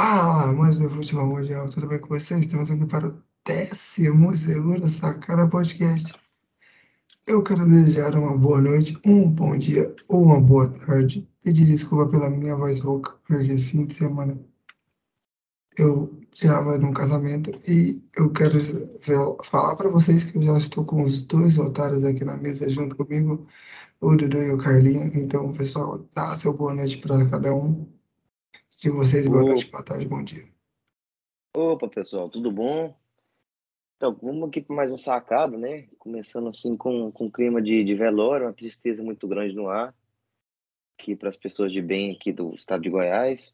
Fala, amantes do futebol mundial, tudo bem com vocês? Estamos aqui para o décimo segundo Sacana Podcast. Eu quero desejar uma boa noite, um bom dia ou uma boa tarde. Pedir desculpa pela minha voz rouca, porque fim de semana eu estava num casamento e eu quero falar para vocês que eu já estou com os dois otários aqui na mesa junto comigo, o Dudu e o Carlinho. Então, pessoal, dá seu boa noite para cada um de vocês. Boa noite, boa tarde, bom dia. Opa, pessoal, tudo bom? Então, vamos aqui para mais um sacado, né? Começando assim com, com um clima de, de velório, uma tristeza muito grande no ar, aqui para as pessoas de bem aqui do estado de Goiás.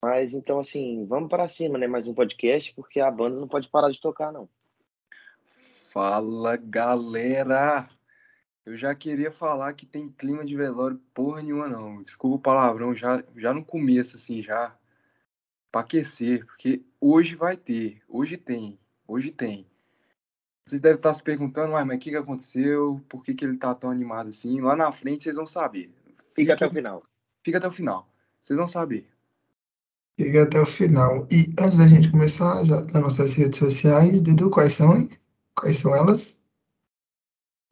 Mas então, assim, vamos para cima, né? Mais um podcast, porque a banda não pode parar de tocar, não. Fala, galera! Eu já queria falar que tem clima de velório porra nenhuma, não. Desculpa o palavrão, já, já no começo, assim, já. Pra aquecer, porque hoje vai ter, hoje tem, hoje tem. Vocês devem estar se perguntando, mas o que, que aconteceu? Por que, que ele tá tão animado assim? Lá na frente vocês vão saber. Fica, Fica até o final. Fica até o final. Vocês vão saber. Fica até o final. E antes da gente começar, já das nossas redes sociais, Dudu, quais são? Quais são elas?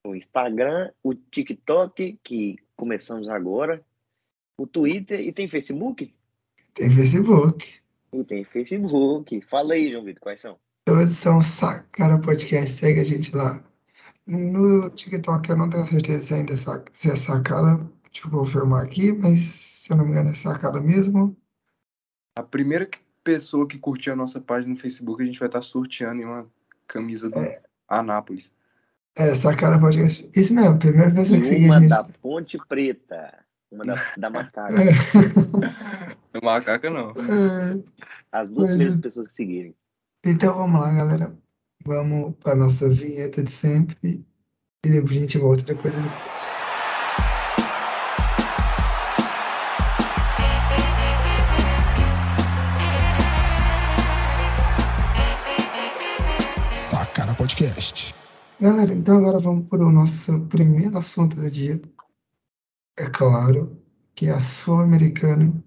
O Instagram, o TikTok, que começamos agora, o Twitter e tem Facebook? Tem Facebook. E tem Facebook. Fala aí, João Vitor, quais são? Todos são Sacara Podcast, segue a gente lá. No TikTok eu não tenho certeza se ainda é, se é Sacara, deixa eu confirmar aqui, mas se eu não me engano é Sacara mesmo. A primeira pessoa que curtir a nossa página no Facebook, a gente vai estar sorteando em uma camisa do é. Anápolis. É, Sacara Podcast. Isso mesmo, primeira pessoa que seguiu a gente. Uma da Ponte Preta. Uma da, da macaca. da macaca, não. É. As duas Mas, primeiras pessoas que seguirem. Então vamos lá, galera. Vamos para nossa vinheta de sempre. E depois a gente volta depois da vinheta. Sacara Podcast. Galera, então agora vamos para o nosso primeiro assunto do dia. É claro que a Sul-Americana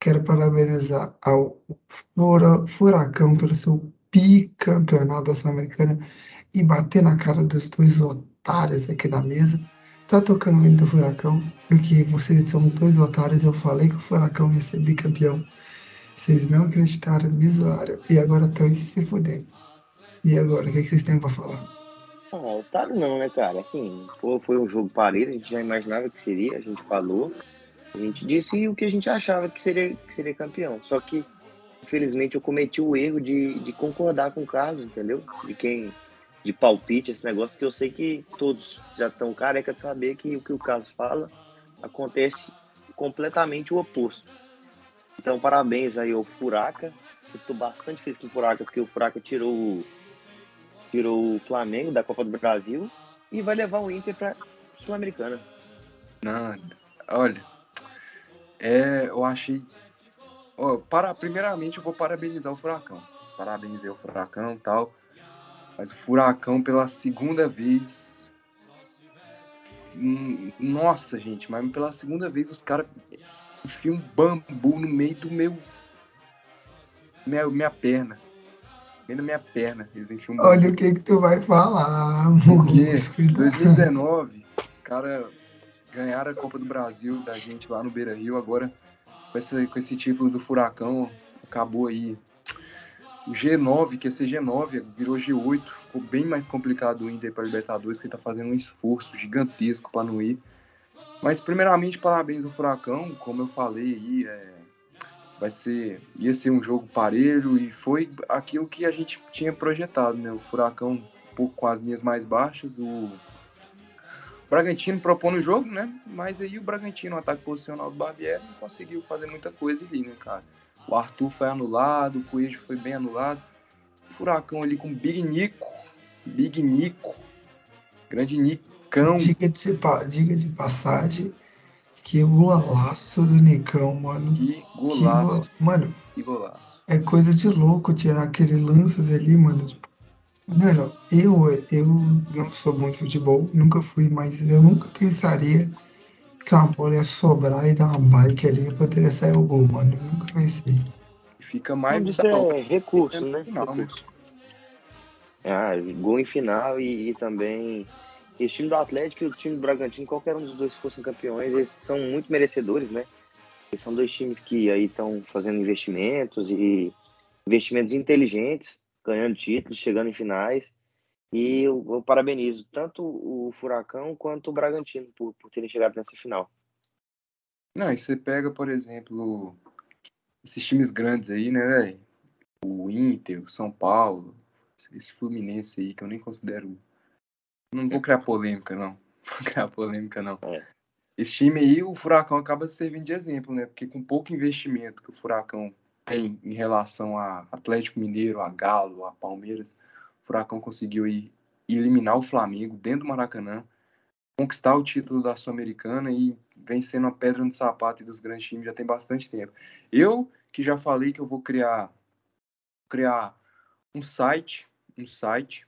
quero parabenizar ao Furacão pelo seu bicampeonato da Sul-Americana e bater na cara dos dois otários aqui na mesa. Tá tocando o hino do Furacão, porque vocês são dois otários. Eu falei que o Furacão ia ser bicampeão. Vocês não acreditaram, zoaram e agora estão se fudendo. E agora, o que, é que vocês têm para falar? Ah, otário não, né, cara? Assim, foi, um jogo parelho, a gente já imaginava que seria, a gente falou, a gente disse o que a gente achava que seria, que seria campeão. Só que, infelizmente, eu cometi o erro de, de concordar com o Carlos, entendeu? De quem. De palpite, esse negócio, porque eu sei que todos já estão careca de saber que o que o Carlos fala acontece completamente o oposto. Então, parabéns aí ao Furaca. Eu tô bastante feliz com o Furaca, porque o Furaca tirou o tirou o Flamengo da Copa do Brasil e vai levar o Inter para Sul-Americana. Olha, é, eu achei. Para, primeiramente, eu vou parabenizar o Furacão. Parabenizei o Furacão e tal. Mas o Furacão, pela segunda vez. Hum, nossa, gente, mas pela segunda vez os caras enfiam um bambu no meio do meu. Minha, minha perna bem na minha perna. Eles enfiam um Olha o que que tu vai falar, Porque em 2019, os caras ganharam a Copa do Brasil da gente lá no Beira Rio. Agora, com esse, com esse título do Furacão, acabou aí. O G9, que ia ser G9, virou G8. Ficou bem mais complicado o Inter para Libertadores, que ele tá fazendo um esforço gigantesco para não ir. Mas, primeiramente, parabéns ao Furacão. Como eu falei aí, é, vai ser ia ser um jogo parelho e foi aquilo que a gente tinha projetado, né? O Furacão com as linhas mais baixas, o Bragantino propondo o jogo, né? Mas aí o Bragantino, o ataque posicional do Barbieri, não conseguiu fazer muita coisa ali, né, cara? O Arthur foi anulado, o Coelho foi bem anulado. O Furacão ali com Big Nico, Big Nico, grande Nicão. Diga de, diga de passagem, que golaço do Nicão, mano. Que golaço. Que go... Mano, que golaço. É coisa de louco tirar aquele lance dali, mano. Tipo, mano, eu, eu não sou bom de futebol, nunca fui, mas eu nunca pensaria que uma bola ia sobrar e dar uma bike ali e poderia sair o gol, mano. Eu nunca pensei. fica mais. Isso é recurso, né? Final? Recurso. Ah, gol em final e, e também. Esse time do Atlético e o time do Bragantino, qualquer um dos dois fossem campeões, eles são muito merecedores, né? Eles são dois times que aí estão fazendo investimentos e investimentos inteligentes, ganhando títulos, chegando em finais. E eu, eu parabenizo tanto o Furacão quanto o Bragantino por, por terem chegado nessa final. Não, e você pega, por exemplo, esses times grandes aí, né, velho? O Inter, o São Paulo, esse Fluminense aí, que eu nem considero. Não vou criar polêmica, não. Não vou criar polêmica, não. É. Esse time aí, o Furacão acaba servindo de exemplo, né? Porque com pouco investimento que o Furacão tem em relação a Atlético Mineiro, a Galo, a Palmeiras, o Furacão conseguiu ir eliminar o Flamengo dentro do Maracanã, conquistar o título da Sul-Americana e vem sendo uma pedra no sapato dos grandes times já tem bastante tempo. Eu que já falei que eu vou criar criar um site, um site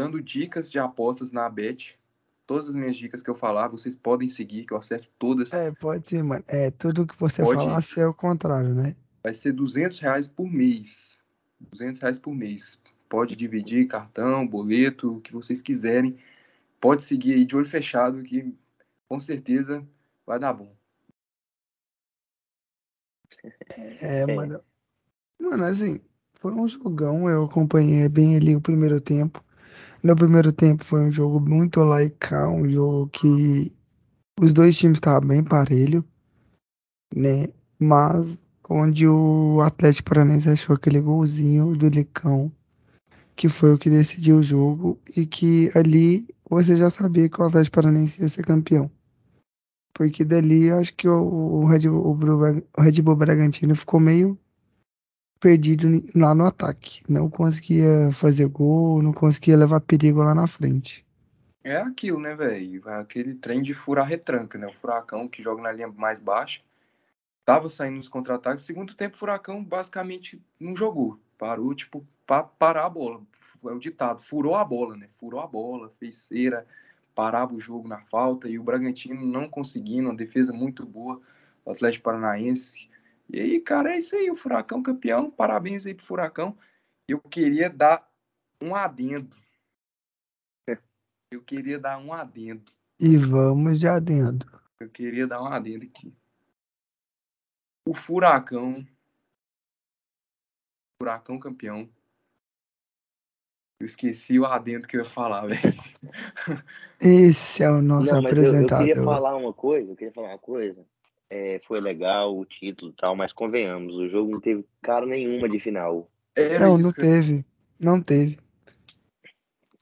dando dicas de apostas na Bet. Todas as minhas dicas que eu falar, vocês podem seguir, que eu acerto todas. É, pode ser, mano. É, tudo que você Pode. falar é o contrário, né? Vai ser 200 reais por mês. 200 reais por mês. Pode dividir cartão, boleto, o que vocês quiserem. Pode seguir aí de olho fechado, que com certeza vai dar bom. É, mano. Mano, assim, foi um jogão. Eu acompanhei bem ali o primeiro tempo. No primeiro tempo foi um jogo muito laical, um jogo que os dois times estavam bem parelho, né? Mas onde o Atlético Paranaense achou aquele golzinho do Licão, que foi o que decidiu o jogo e que ali você já sabia que o Atlético Paranaense ia ser campeão. Porque dali eu acho que o, Red, Bull, o Red Bull Bragantino ficou meio perdido lá no ataque. Não conseguia fazer gol, não conseguia levar perigo lá na frente. É aquilo, né, velho? Aquele trem de furar retranca, né? O Furacão que joga na linha mais baixa. Tava saindo nos contra-ataques. Segundo tempo, o Furacão basicamente não jogou. Parou, tipo, pra parar a bola. É o ditado. Furou a bola, né? Furou a bola, fez cera, parava o jogo na falta. E o Bragantino não conseguindo, uma defesa muito boa do Atlético Paranaense. E aí, cara, é isso aí. O Furacão campeão. Parabéns aí pro Furacão. Eu queria dar um adendo. Eu queria dar um adendo. E vamos de adendo. Eu queria dar um adendo aqui. O Furacão. Furacão campeão. Eu esqueci o adendo que eu ia falar, velho. Esse é o nosso Não, mas eu, eu apresentador. queria falar uma coisa, eu queria falar uma coisa. É, foi legal o título e tal, mas convenhamos, o jogo não teve cara nenhuma de final. Era Não, isso não que eu- teve. Não teve.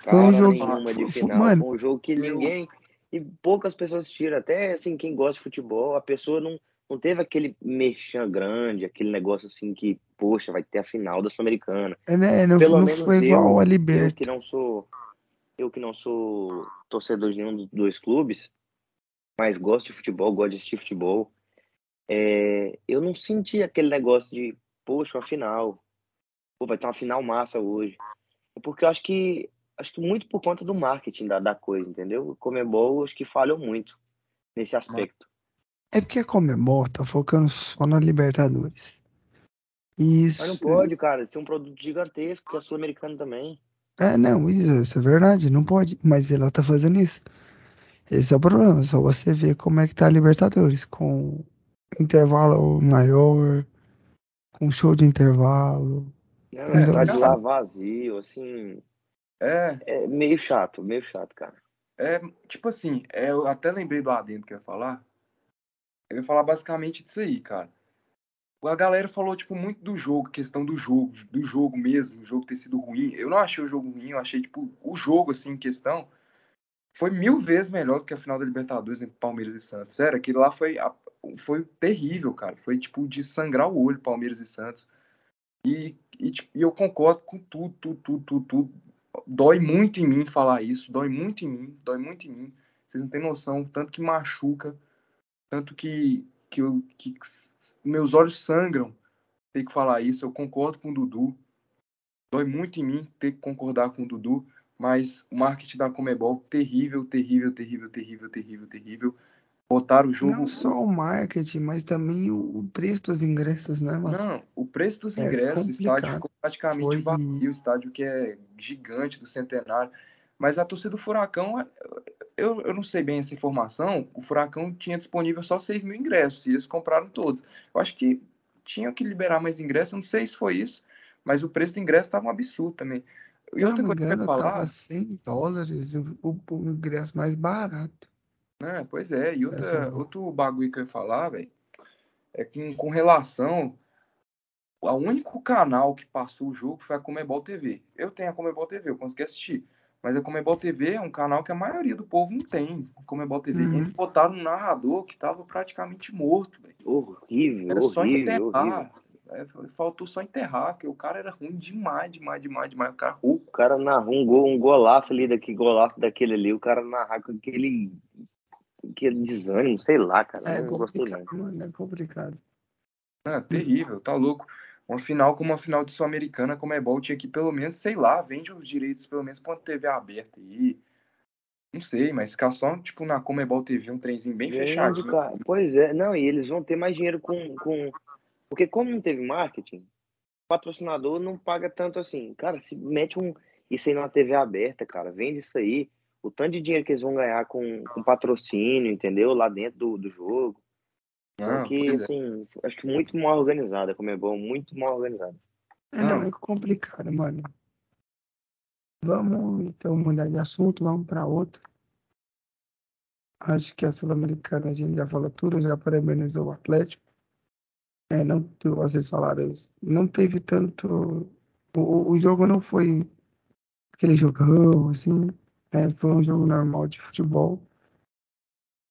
Foi Cara um jogo- nenhuma de foi- final. mano, Foi um jogo que eu- ninguém. E poucas pessoas assistiram. Até assim, quem gosta de futebol, a pessoa não, não teve aquele merchan grande, aquele negócio assim que, poxa, vai ter a final da Sul-Americana. É, né? Não, Pelo não menos foi igual eu, a eu Liberta. que não sou. Eu que não sou torcedor de nenhum dos dois clubes, mas gosto de futebol, gosto de assistir futebol. É, eu não senti aquele negócio de, poxa, uma final. Pô, vai ter uma final massa hoje. Porque eu acho que acho que muito por conta do marketing da, da coisa, entendeu? O Comebol acho que falhou muito nesse aspecto. É porque a Comebol tá focando só na Libertadores. Isso. Mas não pode, cara, ser um produto gigantesco, que é sul-americano também. É, não, isso, isso é verdade, não pode. Mas ela tá fazendo isso. Esse é o problema, só você ver como é que tá a Libertadores, com intervalo maior, com show de intervalo. É, tá de lá vazio, assim. É, É meio chato, meio chato, cara. é, tipo assim, é, eu até lembrei do adendo que eu ia falar. Eu ia falar basicamente disso aí, cara. A galera falou, tipo, muito do jogo, questão do jogo, do jogo mesmo, o jogo ter sido ruim. Eu não achei o jogo ruim, eu achei, tipo, o jogo, assim, em questão, foi mil vezes melhor do que a final da Libertadores entre Palmeiras e Santos. Sério, aquilo lá foi, foi terrível, cara. Foi, tipo, de sangrar o olho, Palmeiras e Santos. E, e, tipo, e eu concordo com tudo, tudo, tudo, tudo, tudo. Dói muito em mim falar isso, dói muito em mim, dói muito em mim. Vocês não têm noção, tanto que machuca, tanto que, que, eu, que meus olhos sangram ter que falar isso. Eu concordo com o Dudu. Dói muito em mim ter que concordar com o Dudu, mas o marketing da Comebol, terrível, terrível, terrível, terrível, terrível, terrível. Botaram o jogo. Não só o marketing, mas também o, preço dos ingressos, né, mano? Não, o preço dos É ingressos, o estádio ficou praticamente Foi- vazio, o estádio que é gigante do Centenário. Mas a torcida do Furacão, eu, eu não sei bem essa informação, o Furacão tinha disponível só 6 mil ingressos e eles compraram todos. Eu acho que tinham que liberar mais ingressos, não sei se foi isso, mas o preço do ingresso estava um absurdo também. E outra coisa que eu falar, tava 100 dólares o, o, ingresso mais barato. né, pois é, e outra, outro bagulho que eu ia falar, velho, é que com relação o único canal que passou o jogo foi a Comebol TV. Eu tenho a Comebol TV, eu consegui assistir. Mas a Comebol TV é um canal que a maioria do povo não tem. A Comebol TV. Uhum. E eles botaram um narrador que tava praticamente morto, velho. Horrível, Era só horrível, horrível. É, faltou só enterrar, porque o cara era ruim demais, demais, demais, demais. O cara rouco. O cara narrou um, gol, um golaço ali, daqui, golaço daquele ali, o cara narrar com aquele, aquele desânimo, sei lá, cara. É não gostei complicado, não. mano, é complicado. É, terrível, tá louco. Uma final como uma final de Sul-Americana, a Comebol tinha que pelo menos, sei lá, vende os direitos pelo menos pra uma TV aberta aí. Não sei, mas ficar só, tipo, na Comebol TV, um trenzinho bem fechadinho. cara. Pois é, não, e eles vão ter mais dinheiro com, com. Porque como não teve marketing, o patrocinador não paga tanto assim. Cara, se mete um isso aí numa TV aberta, cara, vende isso aí. O tanto de dinheiro que eles vão ganhar com, com patrocínio, entendeu? Lá dentro do, do jogo. Não, Porque, pois é. assim, acho que muito mal organizada, como é bom, muito mal organizada. É, Não. é complicado, mano. Vamos então mudar de assunto, vamos para outro. Acho que a Sul-Americana a gente já falou tudo, já parabenizou o Atlético. É, não, vocês falaram isso. Não teve tanto. O, o jogo não foi aquele jogão, assim. né? Foi um jogo normal de futebol.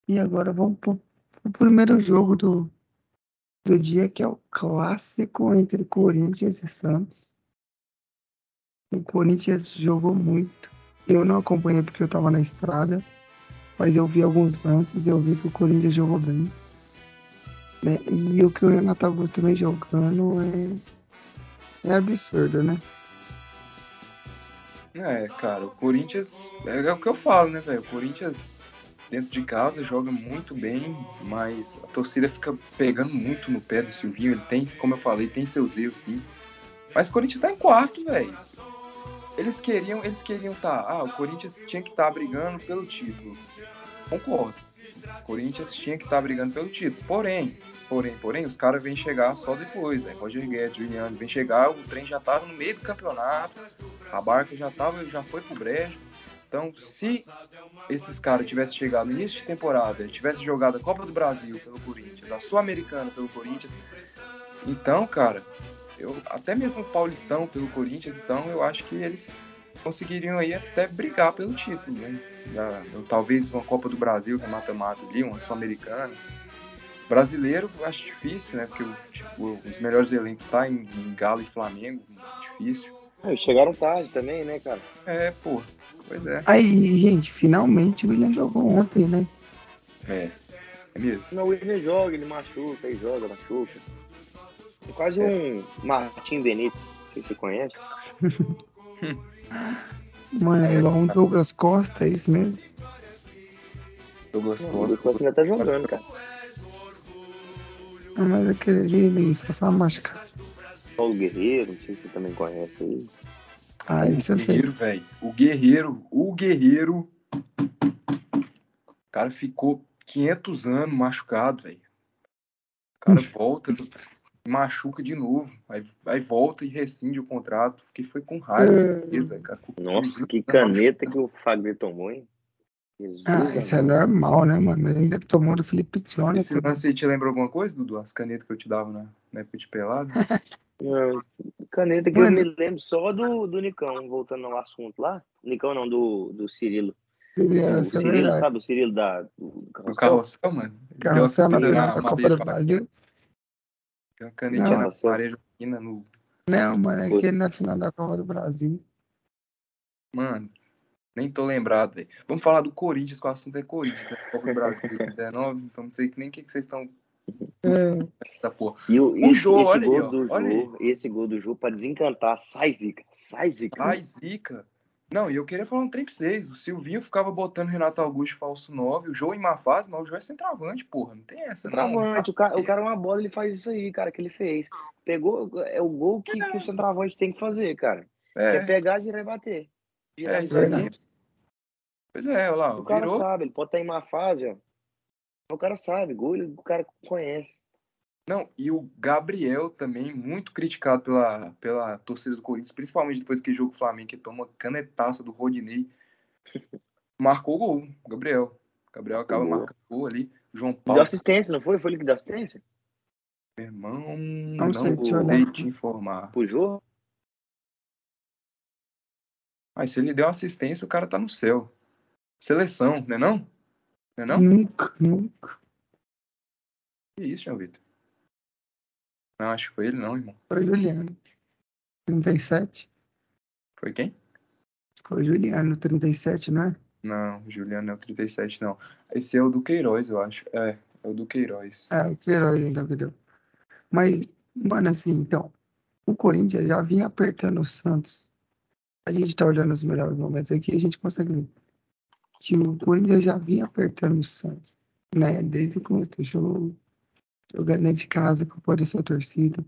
E agora vamos pro, pro primeiro jogo do, do dia, que é o clássico entre Corinthians e Santos. O Corinthians jogou muito. Eu não acompanhei porque eu estava na estrada, mas eu vi alguns lances eu vi que o Corinthians jogou bem. Né? E o que o Renato Augusto vem jogando é, é absurdo, né? É, cara, o Corinthians. É, é o que eu falo, né, velho? O Corinthians, dentro de casa, joga muito bem, mas a torcida fica pegando muito no pé do Silvinho. Ele tem, como eu falei, tem seus erros, sim. Mas o Corinthians tá em quarto, velho. Eles queriam, eles queriam tá. Ah, o Corinthians tinha que estar tá brigando pelo título. Concordo. O Corinthians tinha que estar tá brigando pelo título. Porém, porém, porém, os caras vêm chegar só depois, velho. Roger Guedes, Juliano, vem chegar, o trem já tava no meio do campeonato, a barca já tava, já foi pro brejo. Então, se esses caras tivessem chegado no início de temporada, tivessem jogado a Copa do Brasil pelo Corinthians, a Sul-Americana pelo Corinthians, então, cara, eu até mesmo o Paulistão pelo Corinthians, então eu acho que eles conseguiriam aí até brigar pelo título, né? Da- talvez uma Copa do Brasil, que é mata-mata ali, uma Sul-Americana. Brasileiro, acho difícil, né? Porque tipo, os melhores elencos tá em, em Galo e Flamengo, difícil. E chegaram tarde também, né, cara? É, pô, pois é. Aí, gente, finalmente o William jogou ontem, né? É, é mesmo. Não, o Willian joga, ele machuca, ele joga, machuca. É quase um Martim sei se você conhece. Mano, é igual um Douglas Costa, é isso mesmo? Douglas Não, o Costa. Costa ainda tá jogando, cara. Ah, mas aquele ali, ele só sabe machucar. Paulo Guerreiro, não sei se você também conhece aí. Ah, isso eu o sei. Guerreiro, velho. O Guerreiro, o Guerreiro. O cara ficou 500 anos machucado, velho. O cara volta, machuca de novo. Aí, aí volta e rescinde o contrato. Porque foi com raiva do Guerreiro, velho. Cara, ficou Nossa, 500 que caneta que o Fagner tomou, hein? Jesus Ah, isso é normal, né, mano? Ele ainda tomou do Felipe Tione. Esse lance aí te lembra alguma coisa, Dudu? As canetas que eu te dava na, na época de pelado? Não, caneta que Mano. eu me lembro só do, do Nicão, voltando ao assunto lá. Nicão não, do, do Cirilo. É, o é Cirilo, sabe? O Cirilo da, do, do Do carrossel? mano. Carrossel na Copa do Brasil. Deu uma canetinha Não, na Carrossel. parede esquina no. Não, mano, é aquele na final da Copa do Brasil. Mano, nem tô lembrado, velho. Vamos falar do Corinthians, que o assunto é Corinthians, né? Copa do Brasil 2019, então não sei nem o que, que vocês estão É, da porra. E o, esse, Jô, esse olha aí, gol ó, do olha Jô, esse gol do Jô, pra desencantar, sai zica, sai zica. Ai, zica. Não, e eu queria falar um trem pra vocês. O Silvinho ficava botando Renato Augusto falso 9, o João em má fase, mas o João é centroavante, porra. Não tem essa, não. Centroavante, o cara, o cara é uma bola, ele faz isso aí, cara, que ele fez. Pegou, é o gol que, que o centroavante tem que fazer, cara. É, É, pegar, girar e bater. Girar é isso aí. Pois é, olha lá, O cara virou. sabe, ele pode estar em má fase, ó. O cara sabe, gol, o cara conhece. Não, e o Gabriel também, muito criticado pela, pela torcida do Corinthians, principalmente depois que jogo Flamengo, que toma canetaça do Rodinei. Marcou o gol, o Gabriel. O Gabriel acaba gol. marcando o gol ali. João Deu Paulo, assistência, não foi? Foi ele que deu assistência? meu irmão, Não não sei, vou te informar. Jogo? Mas se ele deu assistência, o cara tá no céu. Seleção, né não? Não é não? Nunca, nunca. Que isso, João Vitor? Não, acho que foi ele não, irmão. Foi o Juliano. 37. Foi quem? Foi o Juliano, 37, não é? Não, o Juliano é o 37, não. Esse é o do Queiroz, eu acho. É, é o do Queiroz. É, o Queiroz que deu. Mas, mano, assim, então, o Corinthians já vinha apertando o Santos. A gente tá olhando os melhores momentos aqui, a gente consegue ver que o Corinthians já vinha apertando o Santos, né? Desde o começo do jogo, jogando dentro de casa com a sua torcida.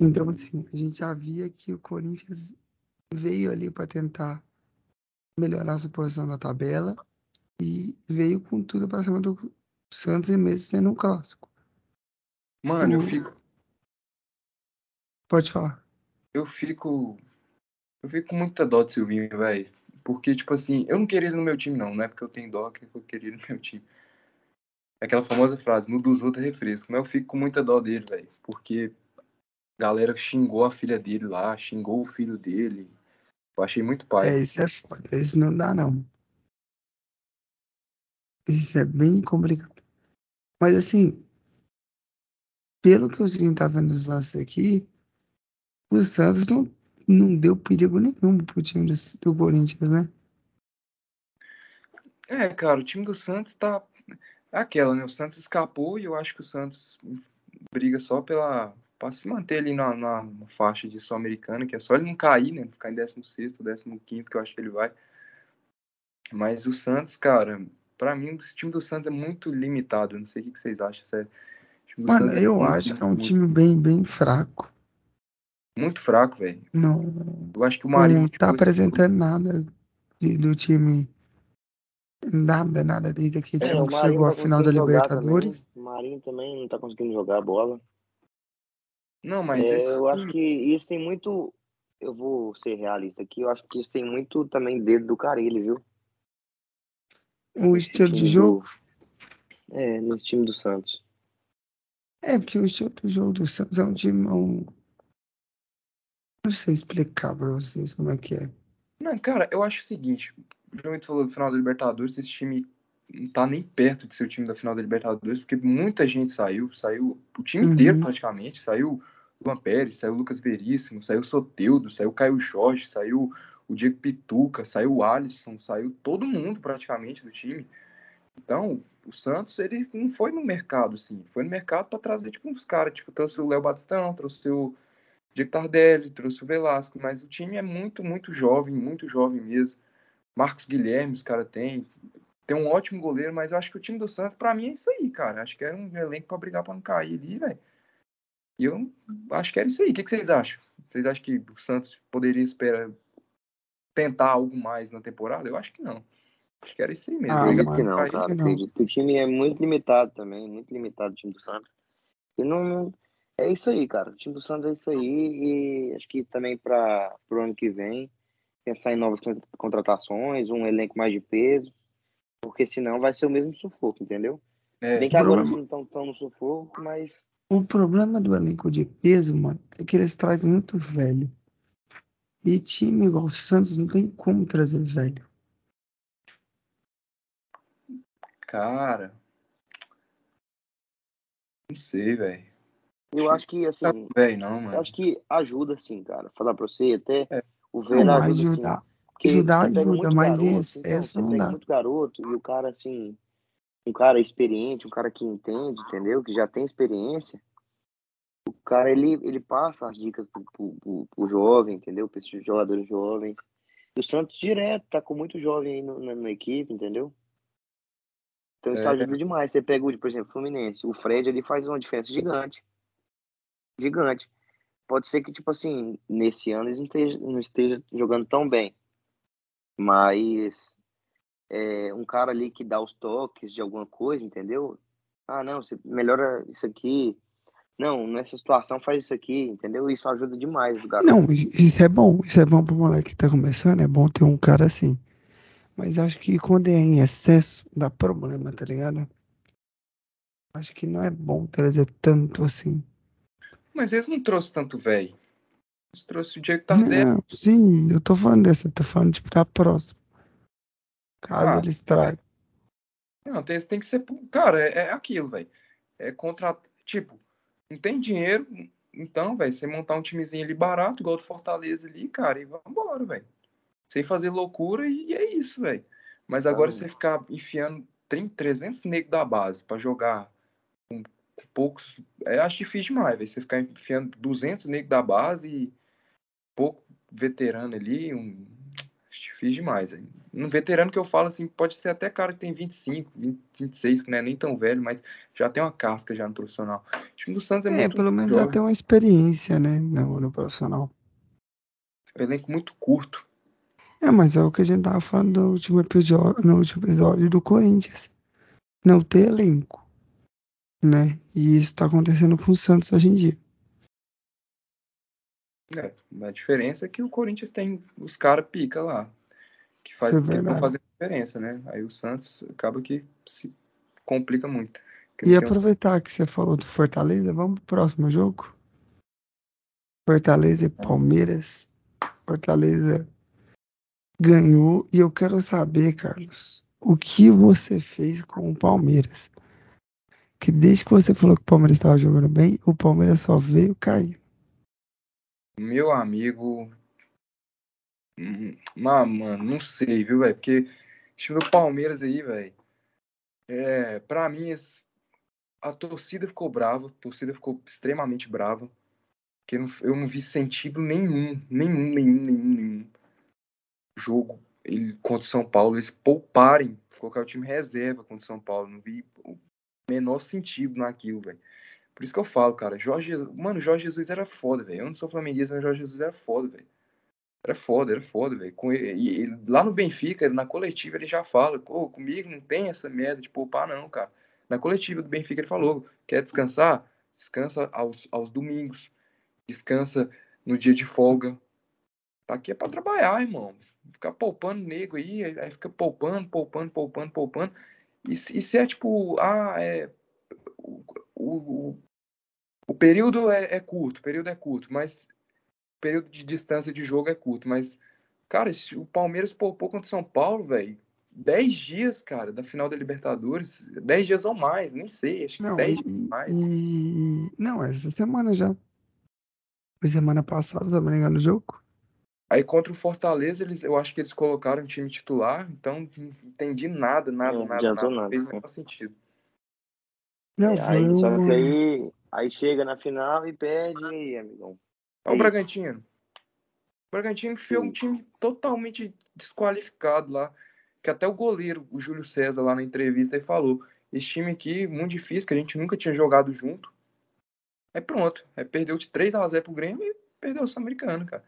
Então, assim, a gente já via que o Corinthians veio ali para tentar melhorar a sua posição na tabela e veio com tudo para cima do Santos e mesmo sendo um clássico. Mano, eu O- fico, Pode falar. eu fico. Eu fico com muita dó do Silvinho, velho. Porque, tipo assim, eu não queria ele no meu time, não. Não é porque eu tenho dó que eu queria ele no meu time. Aquela famosa frase, no dos outros é refresco. Mas eu fico com muita dó dele, velho. Porque a galera xingou a filha dele lá, xingou o filho dele. Eu achei muito pai. É, isso é foda. Isso não dá, não. Isso é bem complicado. Mas, assim, pelo que a gente tá vendo nos lances aqui, o Santos não, não deu perigo nenhum pro time do, do Corinthians, né? É, cara, o time do Santos tá. É aquela, né? O Santos escapou e eu acho que o Santos briga só pela. pra se manter ali na, na, na faixa de Sul-Americana, que é só ele não cair, né? Ficar em 16, 15, que eu acho que ele vai. Mas o Santos, cara, pra mim, o time do Santos é muito limitado. Eu não sei o que vocês acham, sério. Mano, Santos é eu muito, acho que é um muito, time bem, bem fraco. Muito fraco, velho. Não, Eu acho que o Marinho. não tá tipo, apresentando nada de- do time. Nada, nada desde aquele É, time o que Marinho chegou à tá final da Libertadores. também. O Marinho também não tá conseguindo jogar a bola. Não, mas É, esse. eu acho que isso tem muito. Eu vou ser realista aqui, eu acho que isso tem muito também dedo do Carille, viu? O estilo de time jogo. do- É, nesse time do Santos. É, porque o estilo do jogo do Santos é um time. é um- Não sei explicar pra vocês como é que é. Não, cara, eu acho o seguinte. O João falou do final da Libertadores, esse time não tá nem perto de ser o time da final da Libertadores, porque muita gente saiu, saiu o time Uhum. inteiro praticamente, saiu o Luan Pérez, saiu o Lucas Veríssimo, saiu o Soteudo, saiu o Caio Jorge, saiu o Diego Pituca, saiu o Alisson, saiu todo mundo praticamente do time. Então, o Santos, ele não foi no mercado, assim, foi no mercado para trazer, tipo, uns caras, tipo, trouxe o Léo Batistão, trouxe o Diego Tardelli, trouxe o Velasco, mas o time é muito, muito jovem, muito jovem mesmo. Marcos Guilherme, os caras têm. Tem um ótimo goleiro, mas eu acho que o time do Santos, pra mim, é isso aí, cara. Acho que era um elenco pra brigar pra não cair ali, velho. E eu acho que era isso aí. O que, que vocês acham? Vocês acham que o Santos poderia esperar tentar algo mais na temporada? Eu acho que não. Acho que era isso aí mesmo. Ah, Acredito que não, cara. que não. Acredito que o time é muito limitado também, muito limitado o time do Santos. E não, não- é isso aí, cara. O time do Santos é isso aí e acho que também para o ano que vem pensar em novas con- contratações, um elenco mais de peso, porque senão vai ser o mesmo sufoco, entendeu? É, Bem que agora problema- eles não estão tão no sufoco, mas O problema do elenco de peso, mano, é que eles trazem muito velho. E time igual o Santos não tem como trazer velho. cara. Não sei, velho. eu acho que assim, Tá velho, não, eu mano. acho que ajuda sim, cara. Falar pra você, até É. o velho Não, ajuda sim. ajudar. Porque Ajudar você pega ajuda, mas em garoto, então, excesso você não dá. muito garoto e o cara, assim, um cara experiente, um cara que entende, entendeu? Que já tem experiência. O cara, ele, ele passa as dicas pro, pro, pro, pro jovem, entendeu? Para esses jogadores jovens. O Santos direto tá com muito jovem aí no, na, na, equipe, entendeu? Então isso É. ajuda demais. Você pega, por exemplo, o Fluminense. O Fred ele faz uma diferença gigante. Gigante. Pode ser que, tipo assim, nesse ano eles não esteja, não esteja jogando tão bem. Mas é, um cara ali que dá os toques de alguma coisa, entendeu? Ah, não, você melhora isso aqui. Não, nessa situação faz isso aqui, entendeu? Isso ajuda demais o garoto. Não, isso é bom. Isso é bom pro moleque que tá começando. É bom ter um cara assim. Mas acho que quando é em excesso, dá problema, tá ligado? Acho que não é bom trazer tanto assim. Mas eles não trouxeram tanto velho. Eles trouxeram o Diego Tardelli. Não, sim, eu tô falando dessa, eu tô falando tipo da próxima. Caso Ah. eles tragam. Não, tem, tem que ser. Cara, é, é aquilo, velho. É contrato. Tipo, não tem dinheiro. Então, velho, você montar um timezinho ali barato, igual do Fortaleza ali, cara, e vambora, velho. Sem fazer loucura e é isso, velho. Mas agora Então- você ficar enfiando 30, 300 negros da base pra jogar poucos. É, acho difícil demais, velho. Você ficar enfiando 200 negros da base e pouco veterano ali, um. Acho difícil demais, velho. Um veterano que eu falo assim, pode ser até cara que tem 25, 20, 26, que não é nem tão velho, mas já tem uma casca já no profissional. O time do Santos é, É, muito pelo menos já jovem, tem uma experiência, né, no, no profissional. um elenco muito curto. É, mas é o que a gente tava falando no último episódio, no último episódio do Corinthians. Não ter elenco, né? E isso tá acontecendo com o Santos hoje em dia. É, a diferença é que o Corinthians tem os caras pica lá, que faz é que vão fazer diferença, né? Aí o Santos acaba que se complica muito. E aproveitar que você falou do Fortaleza, vamos pro próximo jogo? Fortaleza e Palmeiras. Fortaleza ganhou e eu quero saber, Carlos, o que você fez com o Palmeiras? Que desde que você falou que o Palmeiras estava jogando bem, o Palmeiras só veio cair. Meu amigo. Hum, Ah, mano, não sei, viu, velho? Porque o time do Palmeiras aí, velho. É, pra mim, a torcida ficou brava, a torcida ficou extremamente brava. Porque eu não, eu vi sentido nenhum, nenhum, nenhum, nenhum, nenhum jogo contra o São Paulo. Eles pouparem, colocar o time reserva contra o São Paulo. Não vi o menor sentido naquilo, velho. Por isso que eu falo, cara, Jorge mano, Jorge Jesus era foda, velho. Eu não sou flamenguista, mas Jorge Jesus era foda, velho. Era foda, era foda, velho. E, e lá no Benfica, na coletiva, ele já fala, pô, comigo não tem essa merda de poupar, não, cara. Na coletiva do Benfica ele falou, quer descansar? Descansa aos, aos domingos. Descansa no dia de folga. Tá aqui é pra trabalhar, irmão. Ficar poupando nego aí aí fica poupando, poupando, poupando, poupando. E se, e se é tipo, ah, é. O, o, o período é, é curto, o período é curto, mas o período de distância de jogo é curto. Mas, cara, se o Palmeiras poupou contra o São Paulo, velho. 10 dias, cara, da final da Libertadores. 10 dias ou mais, nem sei. Acho que Não, 10 e, dias ou mais. e- Não, essa semana já. Foi semana passada, se não me engano, o jogo. Aí contra o Fortaleza, eles, eu acho que eles colocaram o time titular, então não entendi nada, nada, Não nada, adiantou nada. Não nada, fez o né? menor sentido. Não, É, aí, foi só que aí, aí chega na final e perde, e aí, amigão? Olha o. Bragantino. O Bragantino enfiou um time totalmente desqualificado lá. Que até o goleiro, o Júlio César, lá na entrevista, ele falou: esse time aqui, muito difícil, que a gente nunca tinha jogado junto. Aí pronto. Aí perdeu de 3x0 pro Grêmio e perdeu o Sul-Americano, cara.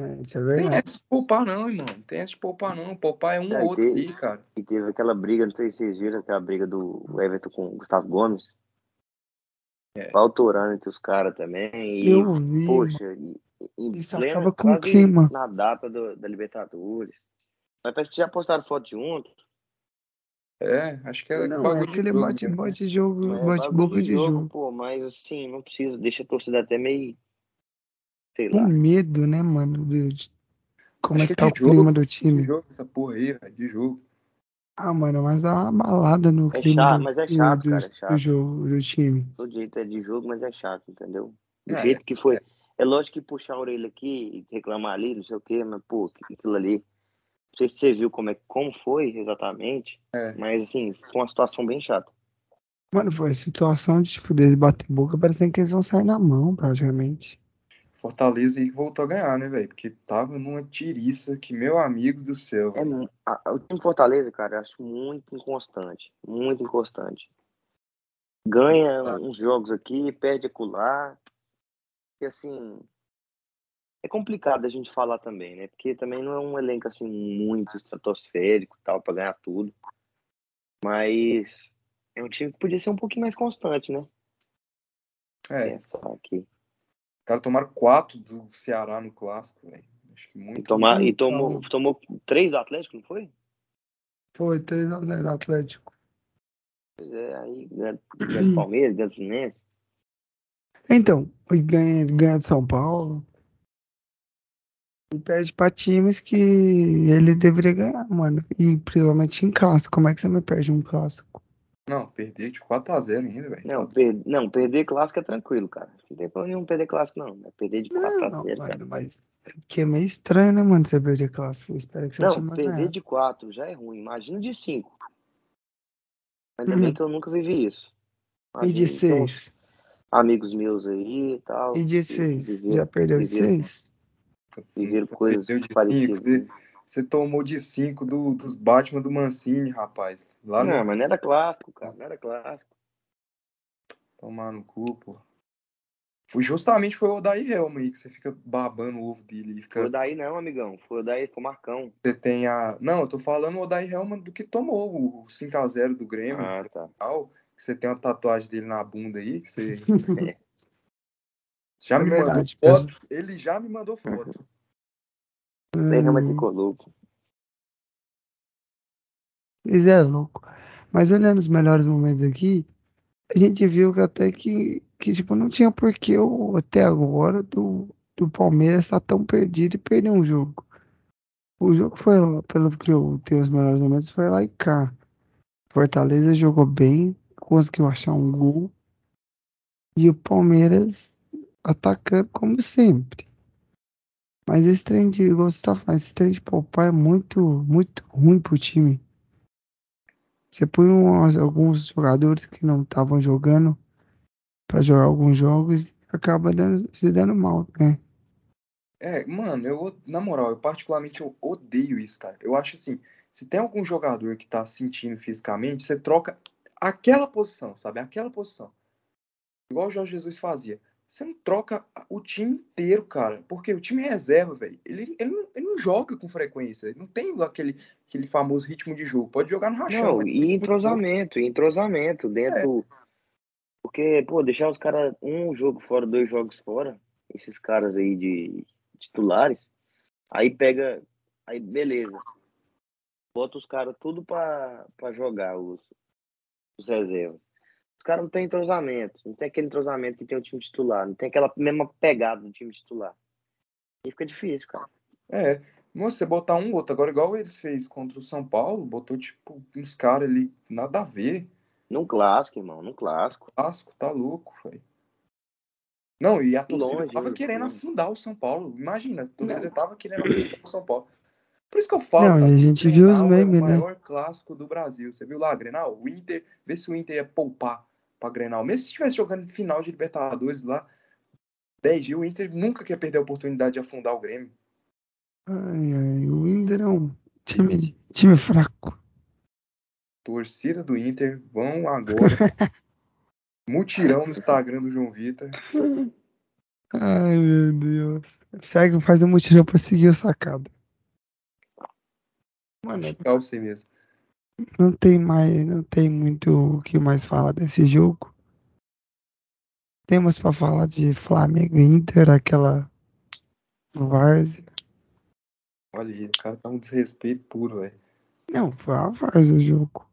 É, Isso é Tem verdade. essa de poupar, não, irmão. Não tem essa de poupar, não. Poupar é um É, ou outro tem- ali, cara. E teve aquela briga, não sei se vocês viram, aquela briga do Everton com o Gustavo Gomes. É. Autorando entre os caras também. E, Eu vi. poxa, e, e- Isso plena- acaba com o clima. Na data do- da Libertadores. Mas parece que já postaram foto junto. É, acho que é Não, é bagulho de aquele jogo bate, mesmo, né? bate jogo, É bate bagulho boca de jogo. Pô, mas assim, não precisa, deixa a torcida até meio. Sei Com lá. medo, né, mano? de- de como Acho é que que tá é o de jogo, clima do De time. jogo, essa porra aí, velho. De jogo. Ah, mano, mas dá uma balada no É clima chato, do, mas é do- chato, do, cara, é do chato. jogo, do time. Todo jeito é de jogo, mas é chato, entendeu? Do É, jeito que foi. É lógico que puxar a orelha aqui e reclamar ali, não sei o quê, mas, pô, aquilo ali. Não sei se você viu como, é, como foi exatamente, É. mas, assim, foi uma situação bem chata. Mano, foi situação de, tipo, deles bater boca, parecendo que eles vão sair na mão, praticamente. Fortaleza aí que voltou a ganhar, né, velho? Porque tava numa tiriça que, meu amigo do céu. É, a- o time Fortaleza, cara, eu acho muito inconstante. Muito inconstante. Ganha uns jogos aqui, perde acolá. E assim. É complicado a gente falar também, né? Porque também não é um elenco assim muito estratosférico tal, pra ganhar tudo. Mas é um time que podia ser um pouquinho mais constante, né? É, Pensar aqui. Os caras tomaram quatro do Ceará no clássico, velho. Acho que muito. E, tomar, e Então. tomou, tomou três do Atlético, não foi? Foi 3 a 0 Atlético. Pois é, aí ganha, do Palmeiras, ganha do Fluminense. Então, ganha, ganha de São Paulo. E perde pra times que ele deveria ganhar, mano. E principalmente em clássico. Como é que você me perde um clássico? Não, perder de 4x0 ainda, velho. Não, per... não, perder clássico é tranquilo, cara. Não tem problema nenhum perder clássico, não. É perder de 4 Não, a não, 0, cara. mas é porque é meio estranho, né, mano, você perder clássico. Você espera que time Não, perder ganhar. de 4 já é ruim. Imagina de 5. Ainda Uhum. bem que eu nunca vivi isso. E de Imagina, tem uns 6? amigos meus aí e tal. E de que 6? viveram- Já perdeu de viveram- 6? Viveram coisas de cinco, parecidas. Você, tomou de 5 do, dos Batman do Mancini, rapaz. Lá Não, no. mas não era clássico, cara. Não era clássico. Tomar no cu, pô. Foi justamente foi o Odair Helma aí que você fica babando o ovo dele e Foi fica. o daí não, amigão. Foi o daí, foi o Marcão. Você tem a. Não, eu tô falando o Odair Helma do que tomou o 5x0 do Grêmio. Ah, tá. tal, que você tem uma tatuagem dele na bunda aí, que você já É me verdade, mandou foto. Ele já me mandou foto. Tem Rama Hum, tricolor. Isso é louco. Mas olhando os melhores momentos aqui, a gente viu que até que, que tipo, não tinha porquê o, até agora do, do Palmeiras estar tão perdido e perder um jogo. O jogo foi, lá, pelo que eu tenho os melhores momentos, foi lá e cá. Fortaleza jogou bem, conseguiu achar um gol. E o Palmeiras atacando como sempre. Mas esse trem de, igual você tá falando, esse trem de poupar é muito, muito ruim pro time. Você põe umas- alguns jogadores que não estavam jogando pra jogar alguns jogos e acaba dando- se dando mal, né? É, mano, eu, na moral, eu particularmente eu odeio isso, cara. Eu acho assim, se tem algum jogador que tá sentindo fisicamente, você troca aquela posição, sabe? Aquela posição. Igual o Jorge Jesus fazia. Você não troca o time inteiro, cara. Porque o time é reserva, velho. Ele, ele, não, ele não joga com frequência. Ele não tem aquele, aquele famoso ritmo de jogo. Pode jogar no rachão. Não, e entrosamento, e entrosamento dentro. Porque, pô, deixar os caras um jogo fora, dois jogos fora, esses caras aí de titulares, aí pega. Aí beleza. Bota os caras tudo pra, pra jogar, os, os reservas. Os caras não têm entrosamento, não tem aquele entrosamento que tem o time titular, não tem aquela mesma pegada do time titular. E fica difícil, cara. É, você botar um outro, agora igual eles fez contra o São Paulo, botou tipo uns caras ali, nada a ver. Num clássico, irmão, num clássico. Clássico, tá louco, velho. Não, e a torcida Longe, tava querendo afundar o São Paulo. Imagina, a torcida tava querendo afundar o São Paulo. Por isso que eu falo, Não, cara, a gente viu os Grenal é memes, o né? maior clássico do Brasil. Você viu lá, Grenal? O Inter, vê se o Inter ia poupar pra Grenal. Mesmo se estivesse jogando final de Libertadores lá, 10 dias, o Inter nunca quer perder a oportunidade de afundar o Grêmio. Ai, ai, o Inter é um time, time fraco. Torcida do Inter, vão agora. Mutirão no Instagram do João Vitor. Ai, meu Deus. Pega, faz um mutirão pra seguir o sacado. Mano, você mesmo. não tem mais, não tem muito o que mais falar desse jogo. Temos pra falar de Flamengo e Inter, aquela várzea. Olha aí, o cara tá um desrespeito puro, velho. Não, foi a várzea o jogo.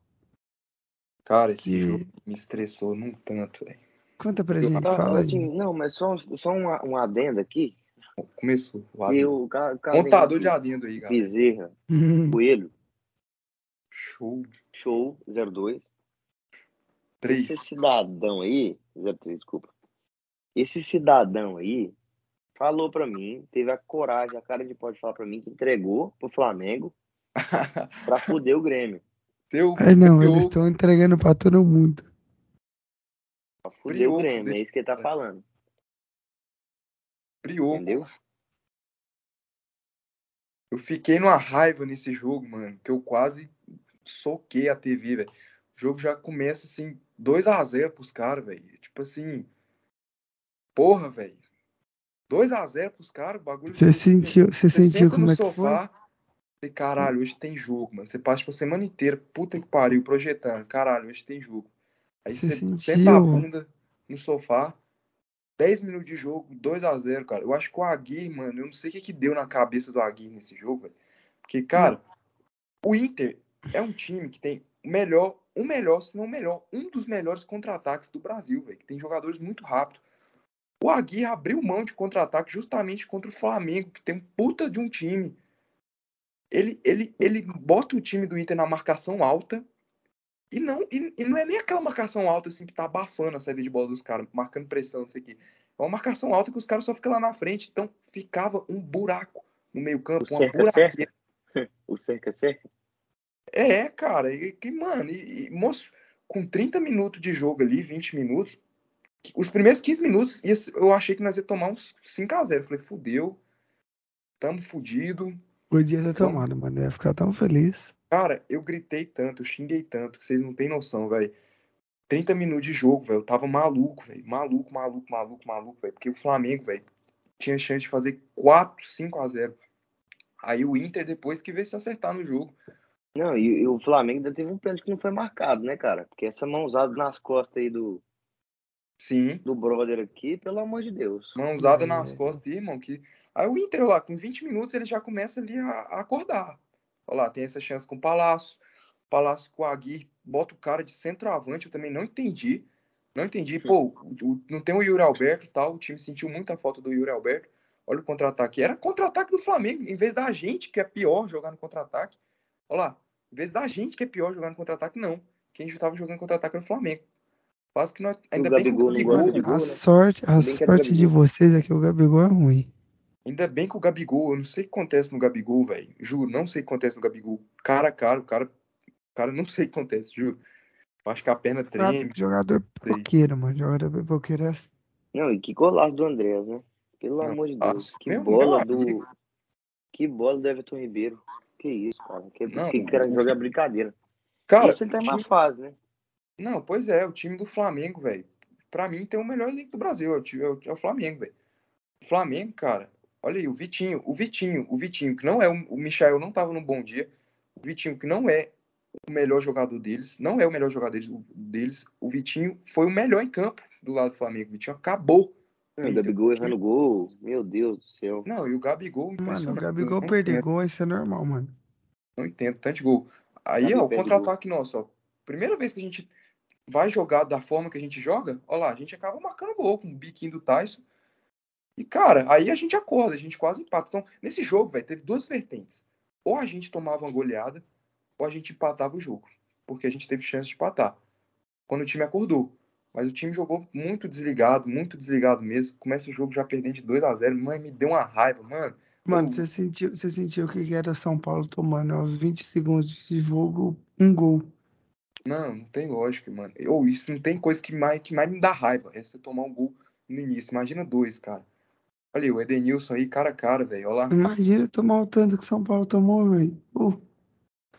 Cara, esse Que- jogo me estressou num tanto, velho. Conta pra gente, Ah, fala aí. assim, não, mas só, só um, um adendo aqui. Começou. O adendo. o ca- de adendo aí, galera. Bezerra, Hum, Coelho, Show. Show 02. Três. Esse cidadão aí, 03, desculpa. Esse cidadão aí falou pra mim, teve a coragem, a cara de pode falar pra mim que entregou pro Flamengo pra fuder o Grêmio. Teu, Ai, não, teu- eles estão entregando pra todo mundo. Pra fuder o Grêmio, dele. é isso que ele tá falando. Priou. Entendeu? Eu fiquei numa raiva nesse jogo, mano, que eu quase soquei a TV, velho. O jogo já começa assim, 2 a 0 pros caras, velho. Tipo assim, porra, velho. 2 a 0 pros caras, o bagulho. Você sentiu, você Você sentiu como no é que foi? sofá e caralho, hoje tem jogo, mano. Você passa tipo, a semana inteira, puta que pariu, projetando. Caralho, hoje tem jogo. Aí Você você sentiu? senta a bunda no sofá, 10 minutos de jogo, 2 a 0 cara. Eu acho que o Aguirre, mano, eu não sei o que que deu na cabeça do Aguirre nesse jogo, velho. Porque, cara, o Inter é um time que tem o melhor, o melhor, se não o melhor, um dos melhores contra-ataques do Brasil, velho. Que tem jogadores muito rápidos. O Aguirre abriu mão de contra-ataque justamente contra o Flamengo, que tem um puta de um time. Ele, ele, ele bota o time do Inter na marcação alta e não, e, e não é nem aquela marcação alta assim que tá abafando a saída de bola dos caras, marcando pressão, não sei o quê. É uma marcação alta que os caras só ficam lá na frente. Então ficava um buraco no meio-campo, O uma cerca, buraqueira. O cerca, cerca. É, cara, e que, mano, e, e, moço, com 30 minutos de jogo ali, 20 minutos, os primeiros 15 minutos, eu achei que nós ia tomar uns 5x0. Falei, fudeu, tamo fudido. Podia ter tomado, mano. Eu ia ficar tão feliz. Cara, eu gritei tanto, eu xinguei tanto, que vocês não têm noção, velho. 30 minutos de jogo, velho, eu tava maluco, velho. Maluco, maluco, maluco, maluco, velho. Porque o Flamengo, velho, tinha chance de fazer 4, 5x0. Aí o Inter depois que veio se acertar no jogo. Não, e, e o Flamengo ainda teve um pênalti que não foi marcado, né, cara? Porque essa mãozada nas costas aí do, Sim. do brother aqui, pelo amor de Deus. mãozada É. nas costas, irmão. Que... Aí o Inter lá, com 20 minutos, ele já começa ali a, a acordar. Olha lá, tem essa chance com o Palácio. Palácio com o Aguirre, bota o cara de centroavante, eu também não entendi. Não entendi. Pô, o- não tem o Yuri Alberto e tal, o time sentiu muita falta do Yuri Alberto. Olha o contra-ataque. Era contra-ataque do Flamengo, em vez da gente, que é pior jogar no contra-ataque. Olha lá, em vez da gente, que é pior jogar no contra-ataque, não. Quem estava jogando contra-ataque era o Flamengo. Quase que nós. Ainda bem que o Gabigol Gabigol, de gol, A né? sorte, a é sorte de vocês é que o Gabigol é ruim. Ainda bem que o Gabigol, eu não sei o que acontece no Gabigol, velho. Juro, não sei o que acontece no Gabigol. Cara a cara, o cara, o cara não sei o que acontece, juro. Eu acho que a perna treme. Jogador pipoqueiro, mano. Jogador pipoqueiro é assim. Não, e que golaço do Andrés, né? Pelo Não, amor de nossa, Deus. Que meu- bola meu amigo. do. Que bola do Everton Ribeiro. Que isso, cara. Que, Não, que cara o- joga brincadeira. Cara, isso ele tá em time- fase, né? não, pois é, o time do Flamengo, velho. Pra mim tem o melhor elenco do Brasil, é o, time- é o, é o Flamengo, velho. O Flamengo, cara, olha aí, o Vitinho, o Vitinho, o Vitinho, que não é o, o Michael não tava no bom dia. O Vitinho, que não é o melhor jogador deles, não é o melhor jogador deles, o- deles. O Vitinho foi o melhor em campo do lado do Flamengo. O Vitinho acabou. O Gabigol errando gol. Meu Deus do céu. Não, e o Gabigol, Mano, o. Gabigol perder gol, isso é normal, mano. Não entendo, tanto de gol. Aí, Gabi ó, o contra-ataque nosso, ó. Primeira vez que a gente vai jogar da forma que a gente joga, ó lá, a gente acaba marcando gol com o biquinho do Tyson. E, cara, aí a gente acorda, a gente quase empata. Então, nesse jogo, velho, teve duas vertentes. Ou a gente tomava uma goleada, ou a gente empatava o jogo. Porque a gente teve chance de empatar. Quando o time acordou. Mas o time jogou muito desligado, muito desligado mesmo. Começa o jogo já perdendo de 2 a 0 Mãe, me deu uma raiva, mano. Mano, você sentiu, você sentiu o que que era São Paulo tomando aos 20 segundos de jogo um gol. Não, não tem lógica, mano. Ou isso não tem coisa que mais, que mais me dá raiva. É você tomar um gol no início. Imagina dois, cara. Olha o Edenilson aí, cara a cara, velho. Olha lá. Imagina tomar o tanto que São Paulo tomou, velho. Uh,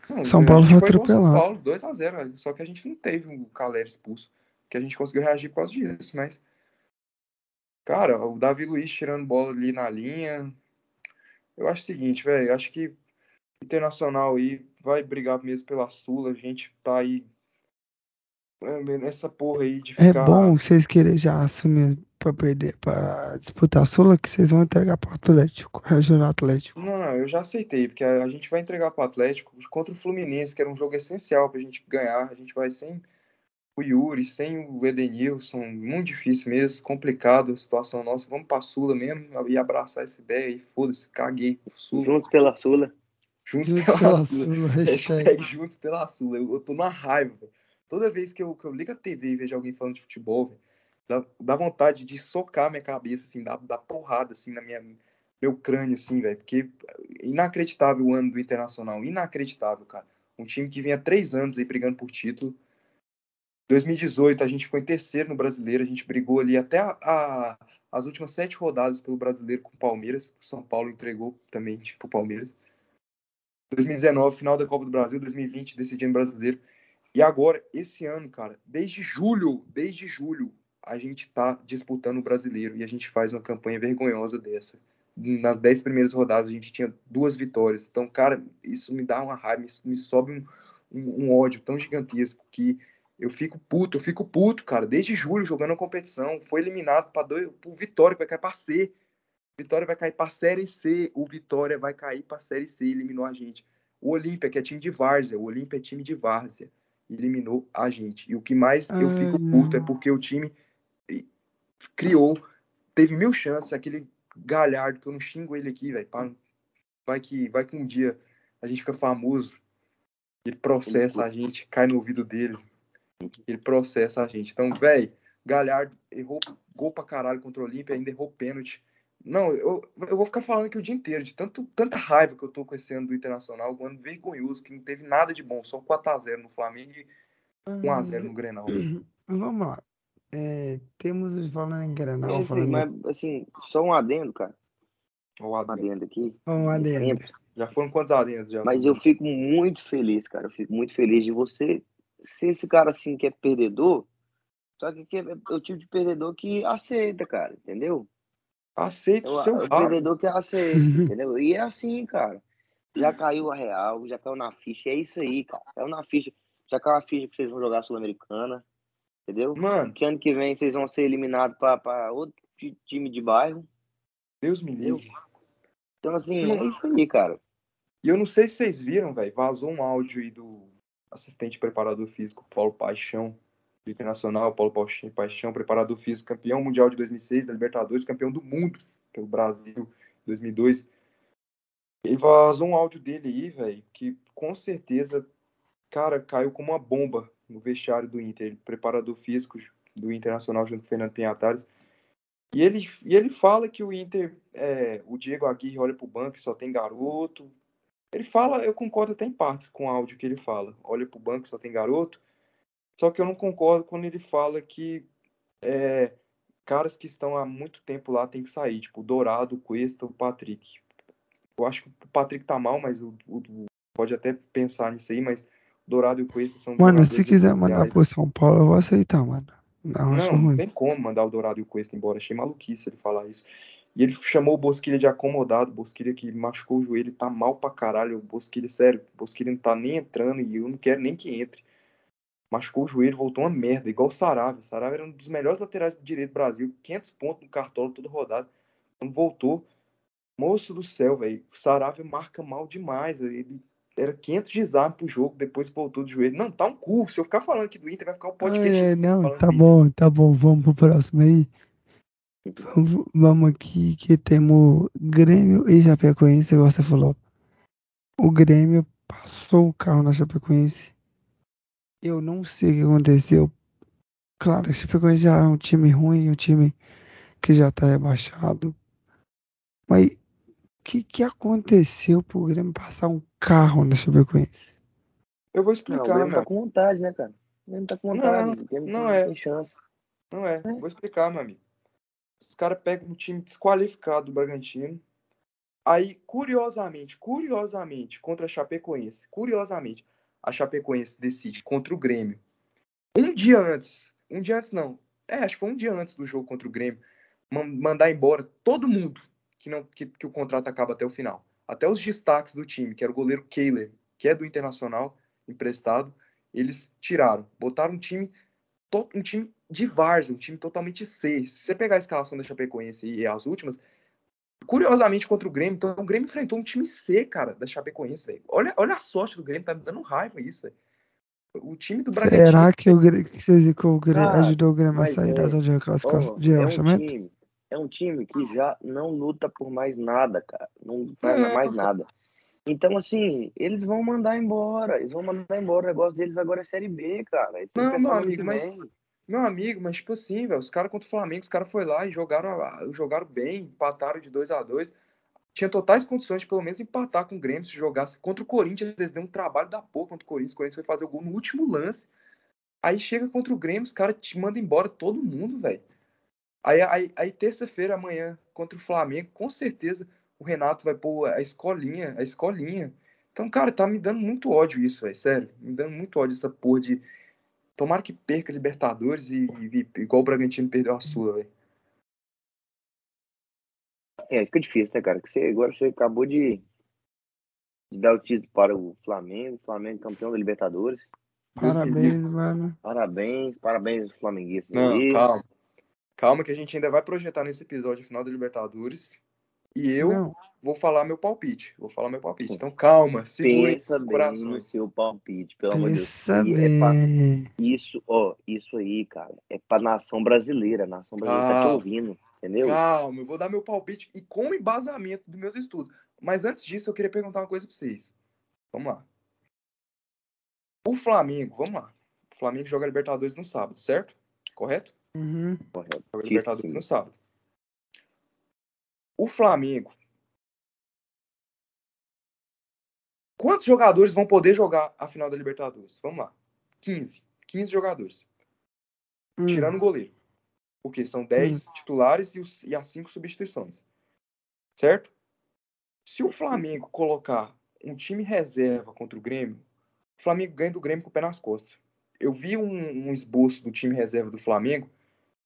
Não, São Paulo foi igual o São atropelado. Paulo, 2x0, velho. Só que a gente não teve o Calera expulso. Que a gente conseguiu reagir por causa disso, mas. Cara, o Davi Luiz tirando bola ali na linha. Eu acho o seguinte, velho. Acho que Internacional aí vai brigar mesmo pela Sula. A gente tá aí. é, Nessa porra aí de é ficar. bom vocês querem já assumir pra perder, pra disputar a Sula, que vocês vão entregar pro Atlético, Regional Atlético. Não, não, eu já aceitei, porque a, a gente vai entregar para o Atlético contra o Fluminense, que era um jogo essencial para a gente ganhar. A gente vai sem o Yuri, sem o Edenilson, muito difícil mesmo, complicado a situação nossa. Vamos para Sula mesmo e abraçar essa ideia e foda-se, caguei pro Sula. Juntos pela Sula. Juntos Juntos pela pela Sula. Sula, hashtag. Hashtag Juntos pela Sula. Eu, eu tô numa raiva, velho. Toda vez que eu, que eu ligo a TV e vejo alguém falando de futebol, velho, dá, dá vontade de socar minha cabeça, assim, dar, dar porrada, assim, na minha, meu crânio, assim, velho. Porque inacreditável o ano do Internacional. Inacreditável, cara. Um time que vinha três anos aí brigando por título. 2018 a gente ficou em terceiro no Brasileiro, a gente brigou ali até a, a, as últimas sete rodadas pelo Brasileiro com o Palmeiras. São Paulo entregou também, tipo, o Palmeiras. 2019, final da Copa do Brasil, 2020, decidindo brasileiro. E agora, esse ano, cara, desde julho, desde julho, a gente tá disputando o brasileiro e a gente faz uma campanha vergonhosa dessa. Nas dez primeiras rodadas a gente tinha duas vitórias. Então, cara, isso me dá uma raiva, isso me sobe um, um, um ódio tão gigantesco que eu fico puto, eu fico puto, cara. Desde julho jogando a competição, foi eliminado para dois, o Vitória que vai cair para C. Vitória vai cair para Série C. O Vitória vai cair para Série C, eliminou a gente. O Olímpia, que é time de várzea, o Olímpia é time de várzea, eliminou a gente. E o que mais eu fico puto é porque o time criou, teve mil chances, aquele galhardo, que eu não xingo ele aqui, velho. Vai que, vai que um dia a gente fica famoso, ele processa a gente, cai no ouvido dele, ele processa a gente. Então, velho, Galhardo errou gol pra caralho contra o Olímpia, ainda errou pênalti. Não, eu, eu vou ficar falando aqui o dia inteiro, de tanto, tanta raiva que eu tô com esse ano do Internacional, um ano vergonhoso, que não teve nada de bom, só 4x0 no Flamengo e 1x0 no Grenal. Vamos lá. É, temos falando em Grenal. Sim, falando... Mas, assim, só um adendo, cara. Um adendo, um adendo aqui. Um adendo. Sempre. Já foram quantos adendos? Já? Mas eu fico muito feliz, cara. Eu fico muito feliz de você ser esse cara assim que é perdedor, só que é o tipo de perdedor que aceita, cara, entendeu? Aceita o seu O perdedor que aceita, entendeu? E é assim, cara. Já caiu a real, já caiu na ficha. É isso aí, cara. Caiu na ficha. Já caiu a ficha que vocês vão jogar Sul-Americana. Entendeu? Mano. Que ano que vem vocês vão ser eliminados para outro time de bairro. Deus me livre. Então, assim, é isso aí, cara. E eu não sei se vocês viram, velho. Vazou um áudio aí do assistente preparador físico Paulo Paixão, internacional, Paulo Paixão, preparador físico, campeão mundial de 2006 da Libertadores, campeão do mundo pelo Brasil 2002. Ele vazou um áudio dele aí, velho, que com certeza, cara, caiu como uma bomba no vestiário do Inter. Ele, preparador físico do Internacional junto com o Fernando Pinhatares. E ele, e ele fala que o Inter, é, o Diego Aguirre olha pro banco e só tem garoto. Ele fala, eu concordo até em partes com o áudio que ele fala. Olha pro banco, só tem garoto. Só que eu não concordo quando ele fala que é, caras que estão há muito tempo lá tem que sair, tipo o Dourado, o Cuesta, o Patrick. Eu acho que o Patrick tá mal, mas o, o, pode até pensar nisso aí, mas o Dourado e o Cuesta são. Mano, se quiser mandar pro São Paulo, eu vou aceitar, mano. Não, não, não tem como mandar o Dourado e o Cuesta embora. Achei maluquice ele falar isso. E ele chamou o Bosquilha de acomodado, Bosquilha que machucou o joelho, tá mal pra caralho. O Bosquilha, sério, o Bosquilha não tá nem entrando e eu não quero nem que entre machucou o joelho, voltou uma merda, igual o Sarave. O Sarave era um dos melhores laterais do direito do Brasil, 500 pontos no cartola, todo rodado. Quando voltou, moço do céu, velho, o Sarave marca mal demais. Ele era 500 de desarme pro jogo, depois voltou do joelho. Não, tá um cu. Se eu ficar falando aqui do Inter, vai ficar o podcast. É, não, tá bom, tá bom. Vamos pro próximo aí. Vamos, vamos aqui que temos Grêmio e Chapecoense, igual você falou. O Grêmio passou o carro na Chapecoense eu não sei o que aconteceu. Claro, o Chapecoense já é um time ruim, um time que já tá rebaixado. Mas que, que aconteceu pro Grêmio passar um carro na Chapecoense? Eu vou explicar, não, o Grêmio tá com vontade, né, cara? O Grêmio tá com vontade. Não, não é. Tem chance. Não é. é. Vou explicar, meu amigo. Os caras pegam um time desqualificado do Bragantino. Aí, curiosamente, curiosamente, contra a Chapecoense, curiosamente, a Chapecoense decide contra o Grêmio. Um dia antes, um dia antes não, é, acho que foi um dia antes do jogo contra o Grêmio, mandar embora todo mundo que, não, que, que o contrato acaba até o final. Até os destaques do time, que era o goleiro Kehler, que é do Internacional, emprestado, eles tiraram. Botaram um time, um time de várzea, um time totalmente C. Se você pegar a escalação da Chapecoense e as últimas, Curiosamente, contra o Grêmio, então o Grêmio enfrentou um time C, cara, da Chapecoense, velho. Olha, olha a sorte do Grêmio, tá me dando raiva isso, velho. O time do Bragantino. Será que o Grêmio, que você o Grêmio ah, ajudou o Grêmio a sair é, da zona de classificação de é um time, é um time que já não luta por mais nada, cara. Não faz é, mais nada. Então, assim, eles vão mandar embora. Eles vão mandar embora. O negócio deles agora é Série B, cara. não, meu amigo, mas. Meu amigo, mas tipo assim, velho, os caras contra o Flamengo, os caras foram lá e jogaram, jogaram bem, empataram de 2 a 2 Tinha totais condições de pelo menos empatar com o Grêmio se jogasse contra o Corinthians. Eles deu um trabalho da porra contra o Corinthians. O Corinthians foi fazer o gol no último lance. Aí chega contra o Grêmio, os caras te mandam embora todo mundo, velho. Aí, aí, aí terça-feira, amanhã, contra o Flamengo, com certeza o Renato vai pôr a escolinha, a escolinha. Então, cara, tá me dando muito ódio isso, velho. Sério, me dando muito ódio essa porra de. Tomara que perca a Libertadores e, e igual o Bragantino perdeu a sua, velho. É, fica difícil, né, cara? Que você, agora você acabou de, de dar o título para o Flamengo, Flamengo campeão da Libertadores. Parabéns, mano. Parabéns, parabéns aos flamenguistas. Não, calma. Calma que a gente ainda vai projetar nesse episódio final da Libertadores. E eu Não. vou falar meu palpite. Vou falar meu palpite. Então calma, segura Pensa o bem coração. no seu palpite, pelo amor de Deus. Pensa Isso aí é pra-. Isso, ó, isso aí, cara, é pra nação brasileira. A nação brasileira tá te Calma. ouvindo, entendeu? Calma, eu vou dar meu palpite e com embasamento dos meus estudos. Mas antes disso, eu queria perguntar uma coisa pra vocês. Vamos lá. O Flamengo, vamos lá. O Flamengo joga Libertadores no sábado, certo? Correto? Uhum. Correto. Joga Sim, Libertadores no sábado. O Flamengo. Quantos jogadores vão poder jogar a final da Libertadores? Vamos lá. 15. 15 jogadores. Hum. Tirando o goleiro. Porque são 10 titulares e, os- e as 5 substituições. Certo? Se o Flamengo colocar um time reserva contra o Grêmio, o Flamengo ganha do Grêmio com o pé nas costas. Eu vi um, um esboço do time reserva do Flamengo